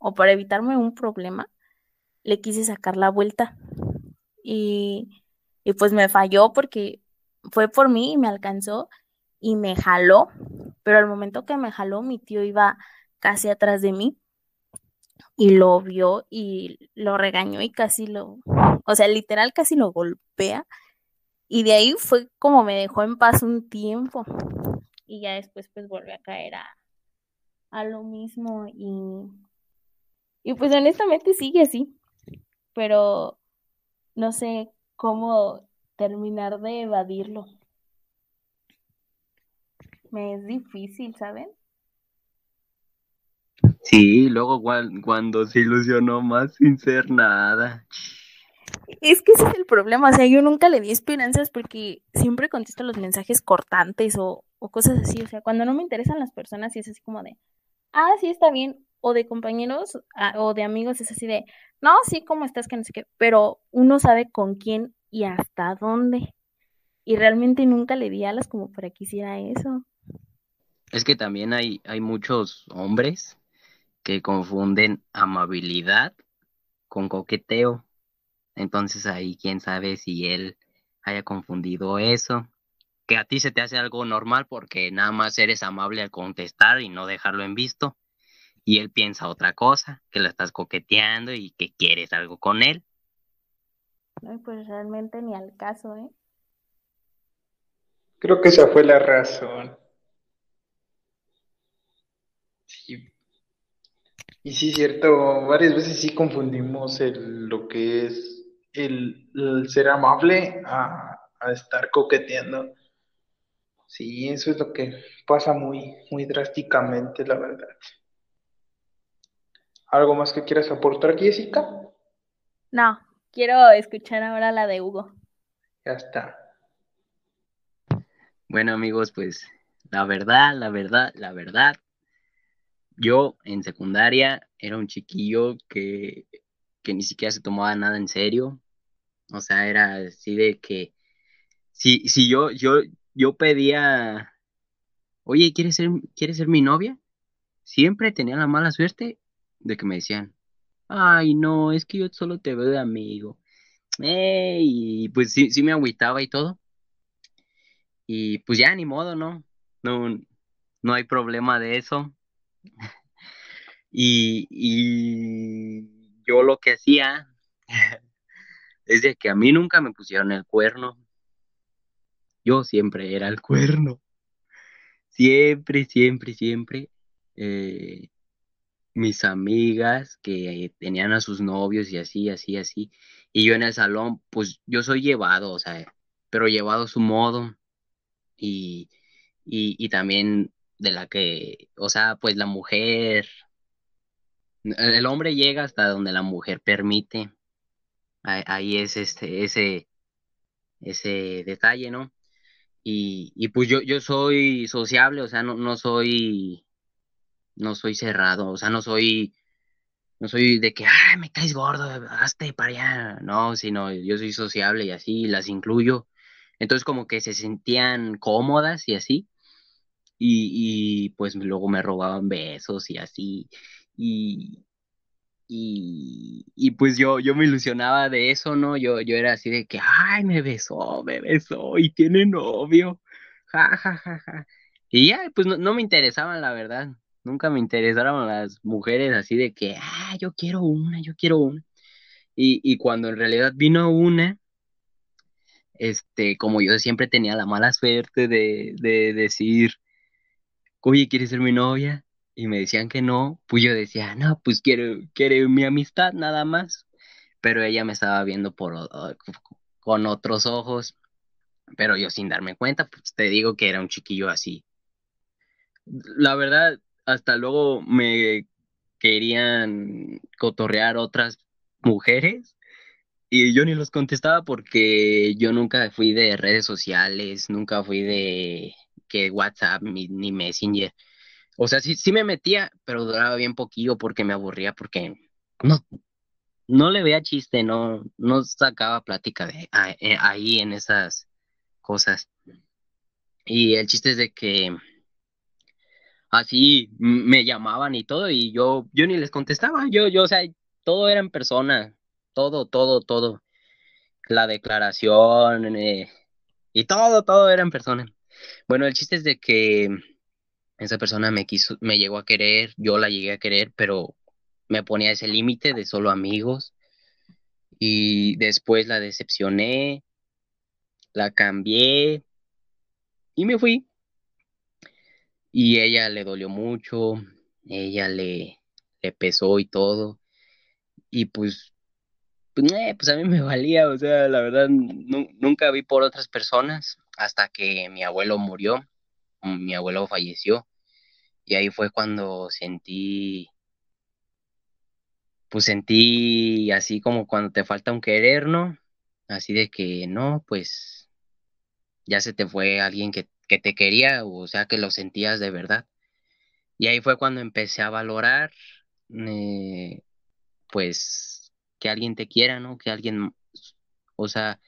o para evitarme un problema, le quise sacar la vuelta y, pues me falló porque fue por mí y me alcanzó y me jaló, pero al momento que me jaló mi tío iba casi atrás de mí y lo vio y lo regañó y casi lo, o sea, literal casi lo golpea y de ahí fue como me dejó en paz un tiempo y ya después pues volvió a caer a, a lo mismo y, y pues honestamente sigue así, pero no sé cómo terminar de evadirlo. Me es difícil, ¿saben? Sí, luego cuando se ilusionó más sin ser nada. Es que ese es el problema, o sea, yo nunca le di esperanzas porque siempre contesto los mensajes cortantes o, o cosas así, o sea, cuando no me interesan las personas y es así como de, ah, sí, está bien, o de compañeros o de amigos es así de, no, sí, ¿cómo estás? Que no sé qué, pero uno sabe con quién y hasta dónde. Y realmente nunca le di alas como para que hiciera eso. Es que también hay, hay muchos hombres que confunden amabilidad con coqueteo. Entonces ahí quién sabe si él haya confundido eso. Que a ti se te hace algo normal porque nada más eres amable al contestar y no dejarlo en visto y él piensa otra cosa, que lo estás coqueteando y que quieres algo con él. No, pues realmente ni al caso, ¿eh? Creo que esa fue la razón. Y sí, cierto, varias veces sí confundimos el, lo que es el, ser amable a, a, estar coqueteando. Sí, eso es lo que pasa muy, muy drásticamente, la verdad. ¿Algo más que quieras aportar, Jessica? No, quiero escuchar ahora la de Hugo. Ya está. Bueno, amigos, pues la verdad, la verdad, la verdad, yo en secundaria era un chiquillo que, que ni siquiera se tomaba nada en serio. O sea, era así de que si, si yo, yo, yo pedía, oye, ¿quieres ser, ¿quieres ser mi novia? Siempre tenía la mala suerte de que me decían, ay, no, es que yo solo te veo de amigo. y pues sí, sí me agüitaba y todo. Y pues ya, ni modo, ¿no? No, no hay problema de eso. Y, yo lo que hacía es de que a mí nunca me pusieron el cuerno. Yo siempre era el cuerno. Siempre, siempre, siempre. Eh, mis amigas que tenían a sus novios y así, así, así. Y yo en el salón, pues yo soy llevado, o sea, pero llevado a su modo. Y, y también de la que, o sea, pues la mujer, el hombre llega hasta donde la mujer permite. Ahí, es este, ese, ese detalle, ¿no? Y, y pues yo, yo soy sociable, o sea, no, no soy, no soy cerrado, o sea, no soy, no soy de que, ay, me caes gordo, hazte para allá, no, sino yo soy sociable y así, las incluyo. Entonces como que se sentían cómodas y así, y, y pues luego me robaban besos y así, y, y, y pues yo, yo me ilusionaba de eso, ¿no? Yo, yo era así de que, ay, me besó, me besó y tiene novio, ja, ja, ja, ja. Y ya, pues no, no me interesaban, la verdad. Nunca me interesaron las mujeres así de que, ah, yo quiero una, yo quiero una. Y, y cuando en realidad vino una, este, como yo siempre tenía la mala suerte de, de decir, oye, ¿quieres ser mi novia? Y me decían que no, pues yo decía, no, pues quiero, quiere mi amistad nada más. Pero ella me estaba viendo por, con otros ojos, pero yo sin darme cuenta, pues te digo que era un chiquillo así. La verdad, hasta luego me querían cotorrear otras mujeres y yo ni los contestaba porque yo nunca fui de redes sociales, nunca fui de que WhatsApp ni, ni Messenger. O sea, sí, sí me metía, pero duraba bien poquillo porque me aburría, porque no, no le veía chiste, no, no sacaba plática de eh, ahí en esas cosas. Y el chiste es de que así me llamaban y todo, y yo, yo ni les contestaba, yo, yo, o sea, todo era en persona, todo, todo, todo. La declaración, eh, y todo, todo era en persona. Bueno, el chiste es de que esa persona me quiso, me llegó a querer, yo la llegué a querer, pero me ponía ese límite de solo amigos, y después la decepcioné, la cambié, y me fui. Y ella le dolió mucho, ella le, le pesó y todo. Y pues, pues, eh, pues a mí me valía, o sea, la verdad, nu- nunca vi por otras personas hasta que mi abuelo murió, mm, mi abuelo falleció. Y ahí fue cuando sentí, pues sentí así como cuando te falta un querer, ¿no? Así de que no, pues ya se te fue alguien que, que te quería, o sea, que lo sentías de verdad. Y ahí fue cuando empecé a valorar, eh, pues, que alguien te quiera, ¿no? Que alguien, o sea,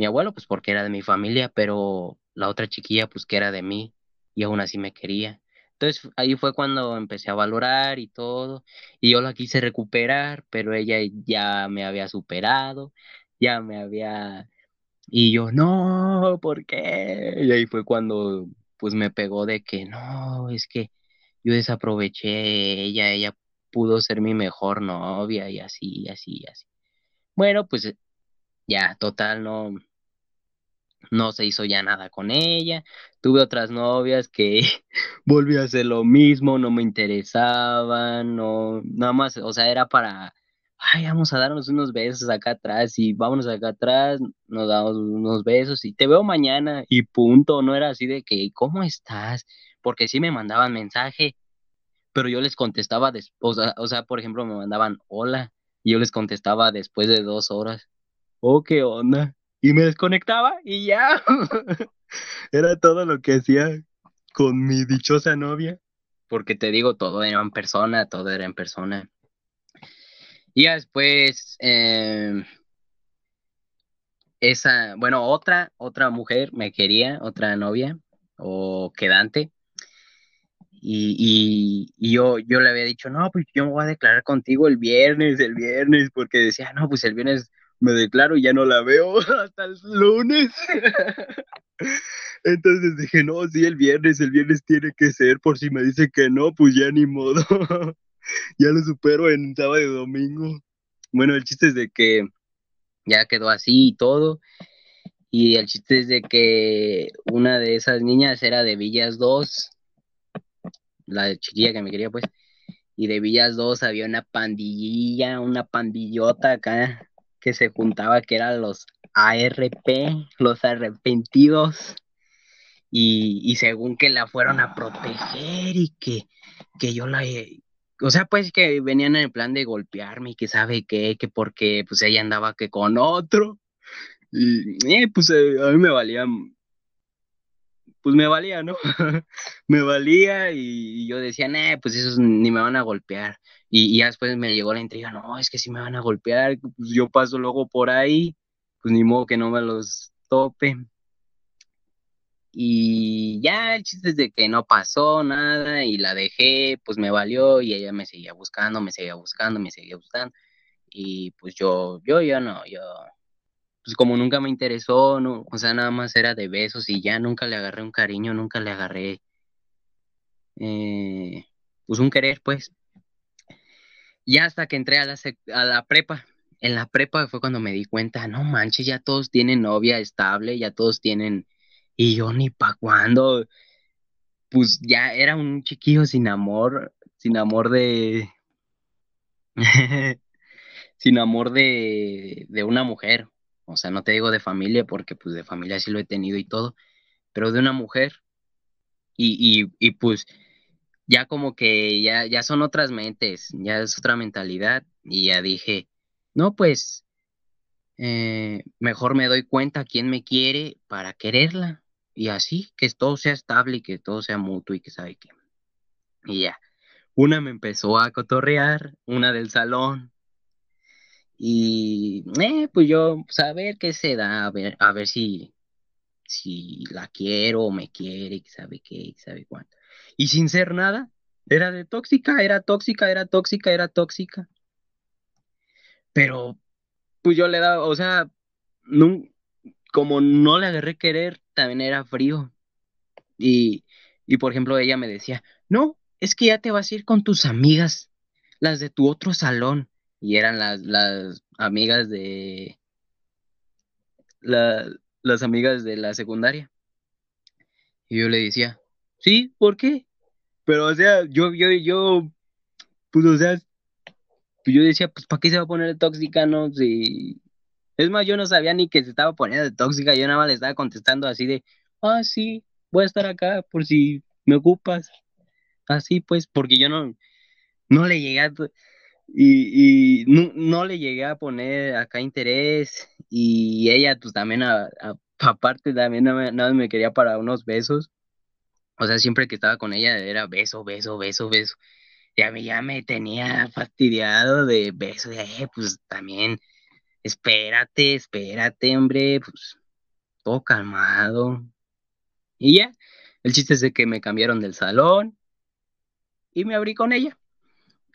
mi abuelo, pues porque era de mi familia, pero la otra chiquilla, pues que era de mí, y aún así me quería. Entonces ahí fue cuando empecé a valorar y todo, y yo la quise recuperar, pero ella ya me había superado, ya me había, y yo, no, ¿por qué? Y ahí fue cuando, pues me pegó de que, no, es que yo desaproveché ella, ella pudo ser mi mejor novia y así, así, así. Bueno, pues ya, total, no, no se hizo ya nada con ella. Tuve otras novias que volví a hacer lo mismo, no me interesaban, no, nada más, o sea, era para, ay, vamos a darnos unos besos acá atrás y vámonos acá atrás, nos damos unos besos y te veo mañana y punto, no era así de que, ¿cómo estás? Porque sí me mandaban mensaje, pero yo les contestaba, o sea, o sea, por ejemplo, me mandaban hola y yo les contestaba después de dos horas, oh, ¿qué onda? Y me desconectaba y ya. Era todo lo que hacía con mi dichosa novia. Porque te digo, todo era en persona, todo era en persona. Y después, eh, esa, bueno, otra, otra mujer me quería, otra novia o quedante. Y, y, y yo, yo le había dicho, no, pues yo me voy a declarar contigo el viernes, el viernes, porque decía, no, pues el viernes me declaro y ya no la veo hasta el lunes. Entonces dije, no, sí, el viernes, el viernes tiene que ser, por si me dice que no, pues ya ni modo. Ya lo supero en sábado y domingo. Bueno, el chiste es de que ya quedó así y todo. Y el chiste es de que una de esas niñas era de Villas 2, la chiquilla que me quería, pues. y de Villas 2 había una pandillilla, una pandillota acá que se juntaba que eran los ARP, los arrepentidos, y, y según que la fueron a proteger y que, que yo la... O sea, pues que venían en el plan de golpearme y que sabe qué, que porque pues ella andaba que con otro. Y eh, pues eh, a mí me valía, pues me valía, ¿no? me valía y, yo decía, nah, pues esos ni me van a golpear. Y, ya después me llegó la intriga, no, es que si me van a golpear, pues yo paso luego por ahí, pues ni modo que no me los tope. Y ya el chiste es de que no pasó nada y la dejé, pues me valió y ella me seguía buscando, me seguía buscando, me seguía buscando. Y pues yo, yo ya no, yo, pues como nunca me interesó, no, o sea, nada más era de besos y ya nunca le agarré un cariño, nunca le agarré, eh, pues un querer, pues. Ya hasta que entré a la, a la prepa, en la prepa fue cuando me di cuenta, no manches, ya todos tienen novia estable, ya todos tienen y yo ni pa' cuándo, pues ya era un chiquillo sin amor, sin amor de... sin amor de, de una mujer. O sea, no te digo de familia, porque pues de familia sí lo he tenido y todo, pero de una mujer. Y, y, y pues ya como que ya, ya son otras mentes, ya es otra mentalidad. Y ya dije, no, pues eh, mejor me doy cuenta quién me quiere para quererla y así, que todo sea estable y que todo sea mutuo y que sabe qué. Y ya, una me empezó a cotorrear, una del salón. Y eh, pues yo, pues qué se da, a ver, a ver si, si la quiero o me quiere, que sabe qué, que sabe cuánto. Y sin ser nada, era de tóxica, era tóxica, era tóxica, era tóxica. Pero, pues yo le daba, o sea, como no le agarré querer, también era frío. Y, y por ejemplo, ella me decía, no, es que ya te vas a ir con tus amigas, las de tu otro salón. Y eran las, las amigas de... La, las amigas de la secundaria. Y yo le decía, sí, ¿por qué? Pero, o sea, yo, yo, yo, pues, o sea, pues yo decía, pues, ¿para qué se va a poner tóxica, no? Si, es más, yo no sabía ni que se estaba poniendo de tóxica, yo nada más le estaba contestando así de, ah, sí, voy a estar acá por si me ocupas. Así pues, porque yo no, no le llegué a, y, y no, no, le llegué a poner acá interés y ella pues también aparte también nada más me quería para unos besos. O sea, siempre que estaba con ella era beso, beso, beso, beso. Y a mí ya me tenía fastidiado de beso, de, eh, pues también espérate, espérate, hombre, pues todo calmado. Y ya, el chiste es de que me cambiaron del salón y me abrí con ella.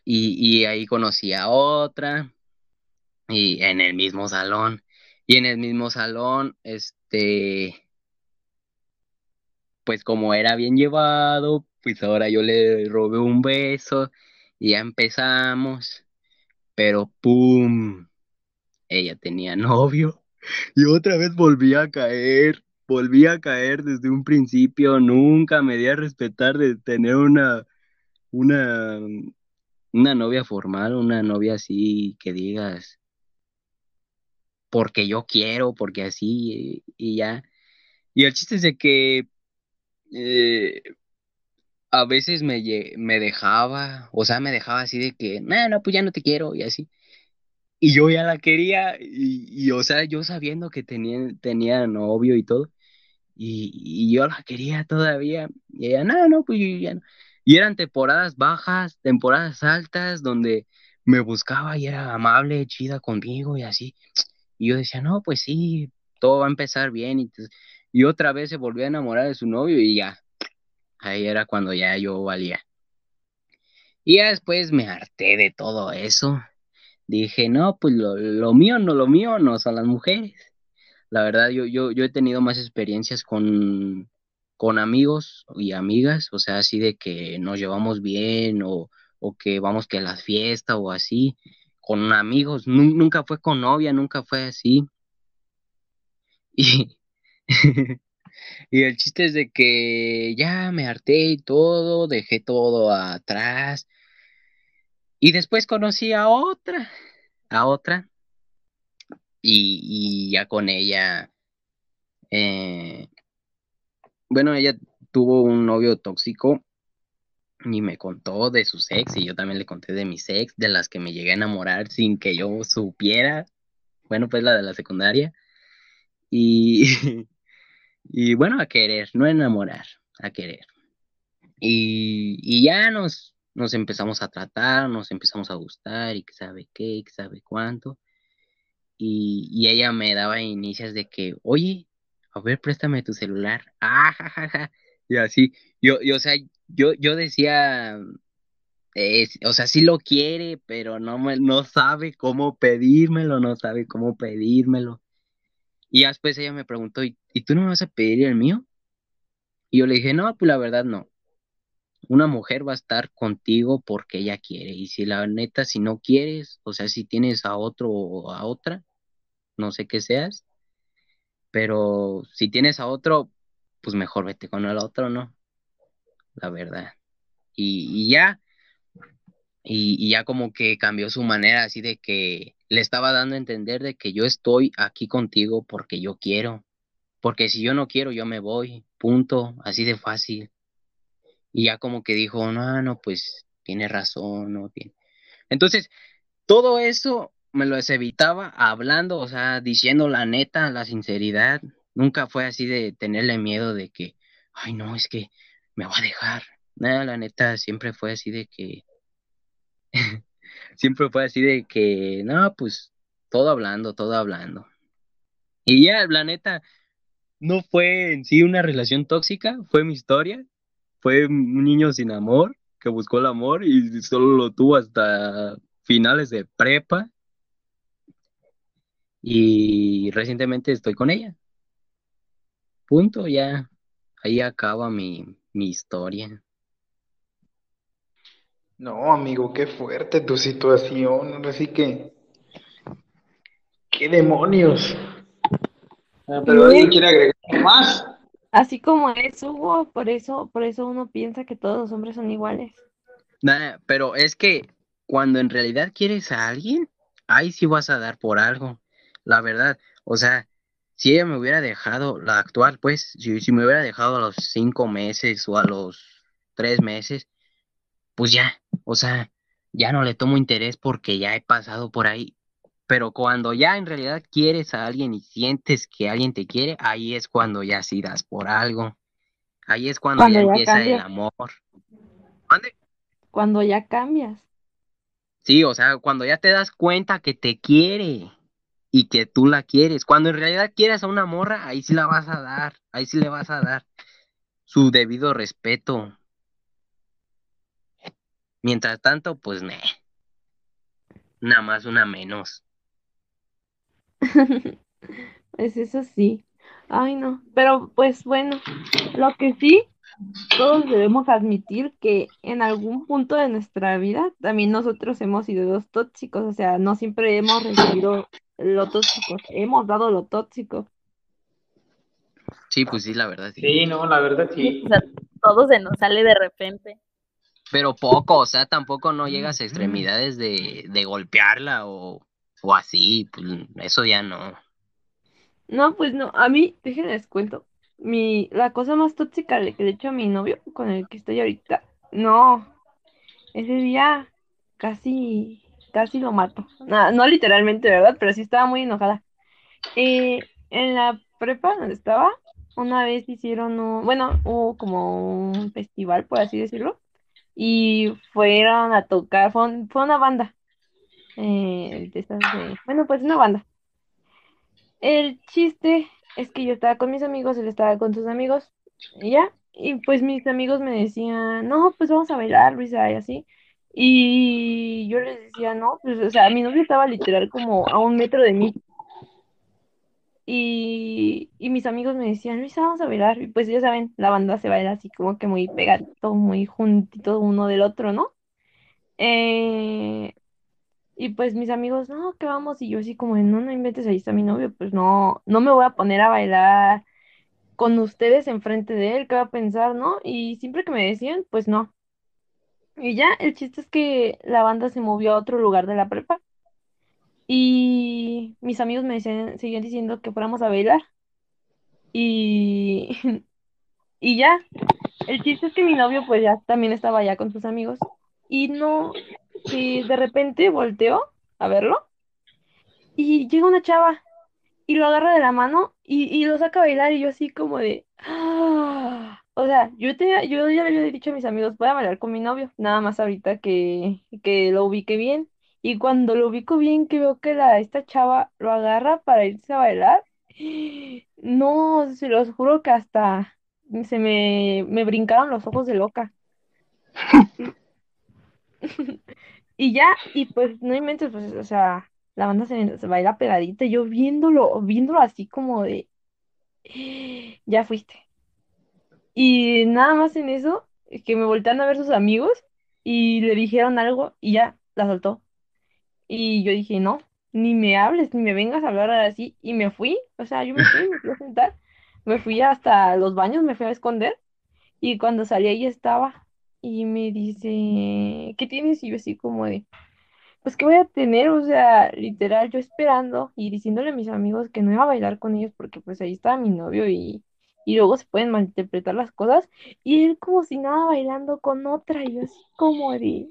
Y, y ahí conocí a otra y en el mismo salón. Y en el mismo salón, este, pues como era bien llevado, pues ahora yo le robé un beso y ya empezamos. Pero ¡pum! ella tenía novio y otra vez volví a caer, volví a caer desde un principio, nunca me di a respetar de tener una, una, una novia formal, una novia así que digas, porque yo quiero, porque así y, ya. Y el chiste es de que eh, a veces me, me dejaba, o sea, me dejaba así de que, no, no, pues ya no te quiero y así y yo ya la quería, y, o sea, yo sabiendo que tenía, tenía novio y todo, y, yo la quería todavía, y ella, no, no, pues ya no. Y eran temporadas bajas, temporadas altas, donde me buscaba y era amable, chida conmigo y así. Y yo decía, no, pues sí, todo va a empezar bien. Y, y otra vez se volvió a enamorar de su novio y ya, ahí era cuando ya yo valía. Y ya después me harté de todo eso dije, no, pues lo, mío, no lo mío, no son las mujeres. La verdad, yo, yo, yo he tenido más experiencias con, con amigos y amigas, o sea, así de que nos llevamos bien o, o que vamos que a las fiestas o así, con amigos, nunca fue con novia, nunca fue así. Y, y el chiste es de que ya me harté y todo, dejé todo atrás Y después conocí a otra, a otra, y, ya con ella, eh, bueno, ella tuvo un novio tóxico y me contó de sus ex y yo también le conté de mis ex, de las que me llegué a enamorar sin que yo supiera, bueno, pues la de la secundaria. Y, y bueno, a querer, no enamorar, a querer. Y, y ya nos, nos empezamos a tratar, nos empezamos a gustar y que sabe qué, que sabe cuánto. Y, y ella me daba inicios de que, oye, a ver, préstame tu celular. Ah, ja, ja, ja. Y así, yo, yo, o sea, yo, yo decía, es- o sea, sí lo quiere, pero no me, no sabe cómo pedírmelo, no sabe cómo pedírmelo. Y ya después ella me preguntó, ¿y, tú no me vas a pedir el mío? Y yo le dije, no, pues la verdad no. Una mujer va a estar contigo porque ella quiere. Y si la neta, si no quieres, o sea, si tienes a otro o a otra, no sé qué seas, pero si tienes a otro, pues mejor vete con el otro, ¿no? La verdad. Y, y ya, y, y ya como que cambió su manera así de que le estaba dando a entender de que yo estoy aquí contigo porque yo quiero. Porque si yo no quiero, yo me voy. Punto. Así de fácil. Y ya como que dijo, no, no, pues tiene razón, no tiene. Entonces, todo eso me lo evitaba hablando, o sea, diciendo la neta, la sinceridad. Nunca fue así de tenerle miedo de que, ay, no, es que me va a dejar. Nada, la neta, siempre fue así de que, siempre fue así de que, no, pues todo hablando, todo hablando. Y ya, la neta, no fue en sí una relación tóxica, fue mi historia. Fue un niño sin amor que buscó el amor y solo lo tuvo hasta finales de prepa. Y recientemente estoy con ella. Punto, ya. Ahí acaba mi, mi historia. No, amigo, qué fuerte tu situación. Así que, ¿qué demonios? Ah, Pero alguien quiere agregar más. Así como es Hugo, por eso, por eso uno piensa que todos los hombres son iguales. Nah, pero es que cuando en realidad quieres a alguien, ahí sí vas a dar por algo. La verdad, o sea, si ella me hubiera dejado, la actual, pues, si, si me hubiera dejado a los cinco meses o a los tres meses, pues ya, o sea, ya no le tomo interés porque ya he pasado por ahí. Pero cuando ya en realidad quieres a alguien y sientes que alguien te quiere, ahí es cuando ya sí das por algo. Ahí es cuando Cuando ya ya empieza el amor. Cuando ya cambias. Sí, o sea, cuando ya te das cuenta que te quiere y que tú la quieres. Cuando en realidad quieres a una morra, ahí sí la vas a dar, ahí sí le vas a dar su debido respeto. Mientras tanto, pues, ne, nada más una menos. Pues eso sí. Ay, no. Pero pues bueno, lo que sí, todos debemos admitir que en algún punto de nuestra vida también nosotros hemos sido los tóxicos. O sea, no siempre hemos recibido lo tóxico, hemos dado lo tóxico. Sí, pues sí, la verdad, sí. Sí, no, la verdad sí. O sea, todo se nos sale de repente. Pero poco, o sea, tampoco no llegas a extremidades de, de golpearla o, o así, pues eso ya no. No, pues no, a mí, déjenme les cuento, mi, la cosa más tóxica que le he hecho a mi novio, con el que estoy ahorita, no, ese día casi, casi lo mato. No, no literalmente, ¿verdad? Pero sí estaba muy enojada. Eh, en la prepa donde estaba, una vez hicieron un, bueno, hubo como un festival, por así decirlo, y fueron a tocar, fue, fue una banda, eh, bueno, pues una banda. El chiste es que yo estaba con mis amigos, él estaba con sus amigos, y ya, y pues mis amigos me decían, no, pues vamos a bailar, Luisa, y así. Y yo les decía, no, pues, o sea, mi novio estaba literal como a un metro de mí. Y, y mis amigos me decían, Luisa, vamos a bailar. Y pues ya saben, la banda se baila así como que muy pegadito, muy juntito uno del otro, ¿no? Eh, y pues mis amigos, no, que vamos. Y yo así como, no, no inventes, ahí está mi novio. Pues no, no me voy a poner a bailar con ustedes enfrente de él, ¿qué va a pensar, no? Y siempre que me decían, pues no. Y ya, el chiste es que la banda se movió a otro lugar de la prepa. Y mis amigos me decían, seguían diciendo que fuéramos a bailar. Y, y ya, el chiste es que mi novio pues ya también estaba allá con sus amigos. Y no, que de repente volteó a verlo y llega una chava y lo agarra de la mano y, y lo saca a bailar y yo así como de... "Ah". O sea, yo, tenía, yo ya le había dicho a mis amigos, voy a bailar con mi novio, nada más ahorita que, que lo ubique bien. Y cuando lo ubico bien, que veo que la, esta chava lo agarra para irse a bailar, no, se los juro que hasta se me, me brincaron los ojos de loca. Y ya, y pues no inventes, pues, o sea, la banda se, se baila pegadita, yo viéndolo, viéndolo así como de, ya fuiste. Y nada más en eso, es que me voltean a ver sus amigos y le dijeron algo y ya, la soltó. Y yo dije, no, ni me hables, ni me vengas a hablar así. Y me fui, o sea, yo me fui, me fui a sentar, me fui hasta los baños, me fui a esconder. Y cuando salí ahí estaba y me dice, ¿qué tienes? Y yo así como de... Pues qué voy a tener, o sea, literal, yo esperando y diciéndole a mis amigos que no iba a bailar con ellos porque pues ahí estaba mi novio y, y luego se pueden malinterpretar las cosas. Y él como si nada bailando con otra, y yo así como de,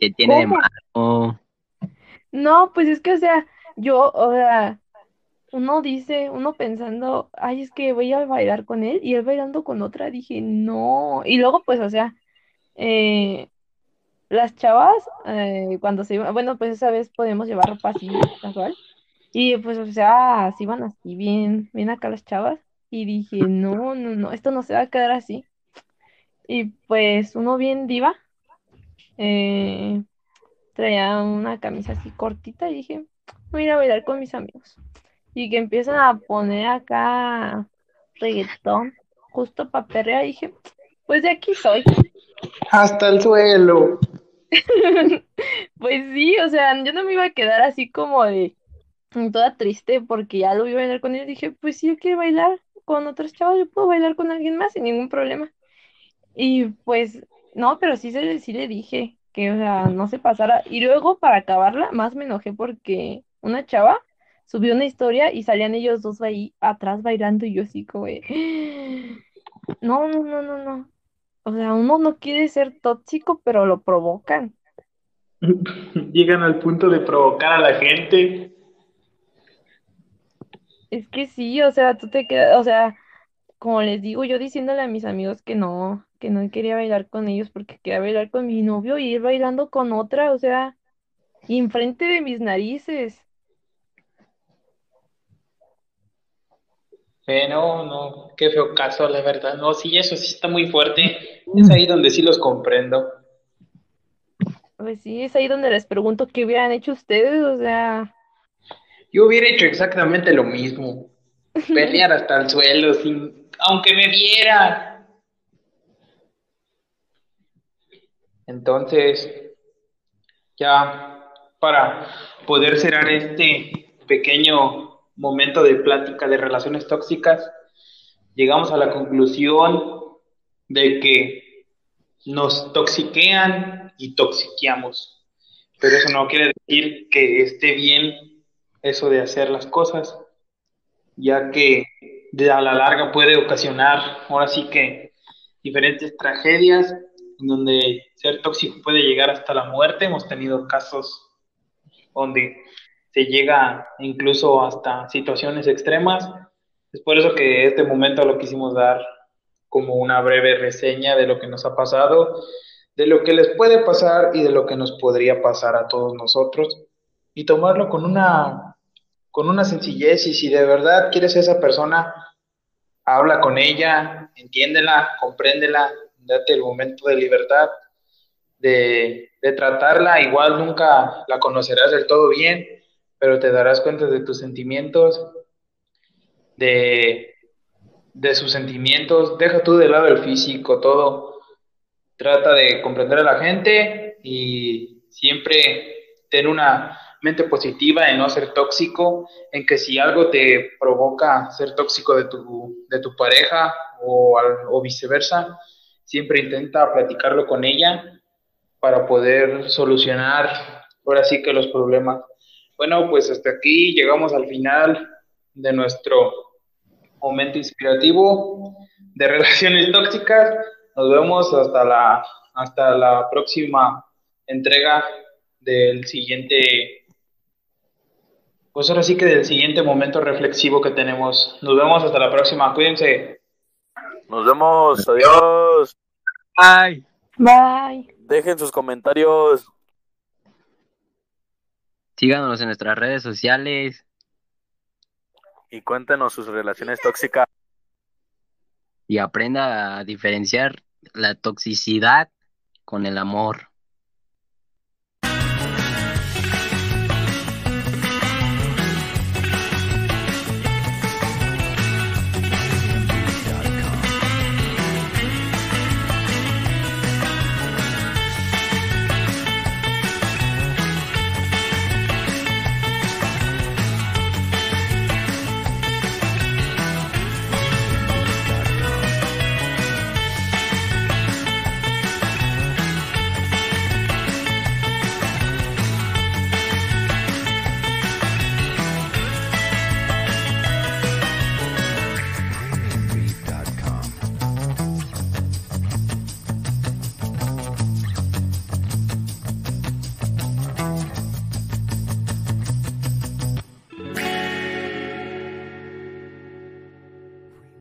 ¿Qué tiene de malo? No, pues es que, o sea, yo, o sea, uno dice, uno pensando, ay, es que voy a bailar con él y él bailando con otra, dije, no. Y luego, pues, o sea, eh, las chavas, eh, cuando se iban, bueno, pues esa vez podemos llevar ropa así, casual. Y pues, o sea, así van así bien, bien acá las chavas. Y dije, no, no, no, esto no se va a quedar así. Y pues uno bien diva, eh, traía una camisa así cortita y dije, voy a ir a bailar con mis amigos. Y que empiezan a poner acá reggaetón, justo para perrear, dije, pues de aquí soy. Hasta el suelo. Pues sí, o sea, yo no me iba a quedar así como de toda triste porque ya lo iba a bailar con ellos. Dije, pues si yo quiero bailar con otros chavos, yo puedo bailar con alguien más sin ningún problema. Y pues, no, pero sí, se, sí le dije que, o sea, no se pasara. Y luego, para acabarla, más me enojé porque una chava subió una historia y salían ellos dos ahí atrás bailando y yo así como no, no, no, no, no. O sea, uno no quiere ser tóxico, pero lo provocan. Llegan al punto de provocar a la gente. Es que sí, o sea, tú te quedas, o sea, como les digo, yo diciéndole a mis amigos que no, que no quería bailar con ellos porque quería bailar con mi novio y ir bailando con otra, o sea, y enfrente de mis narices. Eh, no, no, qué feo caso, la verdad. No, sí, eso sí está muy fuerte. Es ahí donde sí los comprendo. Pues sí, es ahí donde les pregunto qué hubieran hecho ustedes, o sea, Yo hubiera hecho exactamente lo mismo. Pelear hasta el suelo, sin, aunque me viera. Entonces, ya para poder cerrar este pequeño momento de plática de relaciones tóxicas, llegamos a la conclusión de que nos toxiquean y toxiqueamos. Pero eso no quiere decir que esté bien eso de hacer las cosas, ya que a la larga puede ocasionar, ahora sí que, diferentes tragedias, donde ser tóxico puede llegar hasta la muerte. Hemos tenido casos donde se llega incluso hasta situaciones extremas. Es por eso que este momento lo quisimos dar como una breve reseña de lo que nos ha pasado, de lo que les puede pasar y de lo que nos podría pasar a todos nosotros y tomarlo con una con una sencillez y si de verdad quieres a esa persona, habla con ella, entiéndela, compréndela, date el momento de libertad de, tratarla, igual nunca la conocerás del todo bien, pero te darás cuenta de tus sentimientos, de, de sus sentimientos, deja tú de lado el físico, todo, trata de comprender a la gente y siempre ten una mente positiva en no ser tóxico, en que si algo te provoca ser tóxico de tu, de tu pareja o viceversa, siempre intenta platicarlo con ella para poder solucionar ahora sí que los problemas. Bueno, pues hasta aquí llegamos al final de nuestro momento inspirativo de relaciones tóxicas. Nos vemos hasta la, hasta la próxima entrega del siguiente, pues ahora sí que del siguiente momento reflexivo que tenemos. Nos vemos hasta la próxima. Cuídense. Nos vemos. Adiós. Ay. Bye. Dejen sus comentarios. Síganos en nuestras redes sociales. Y cuéntenos sus relaciones tóxicas. y aprenda a diferenciar la toxicidad con el amor.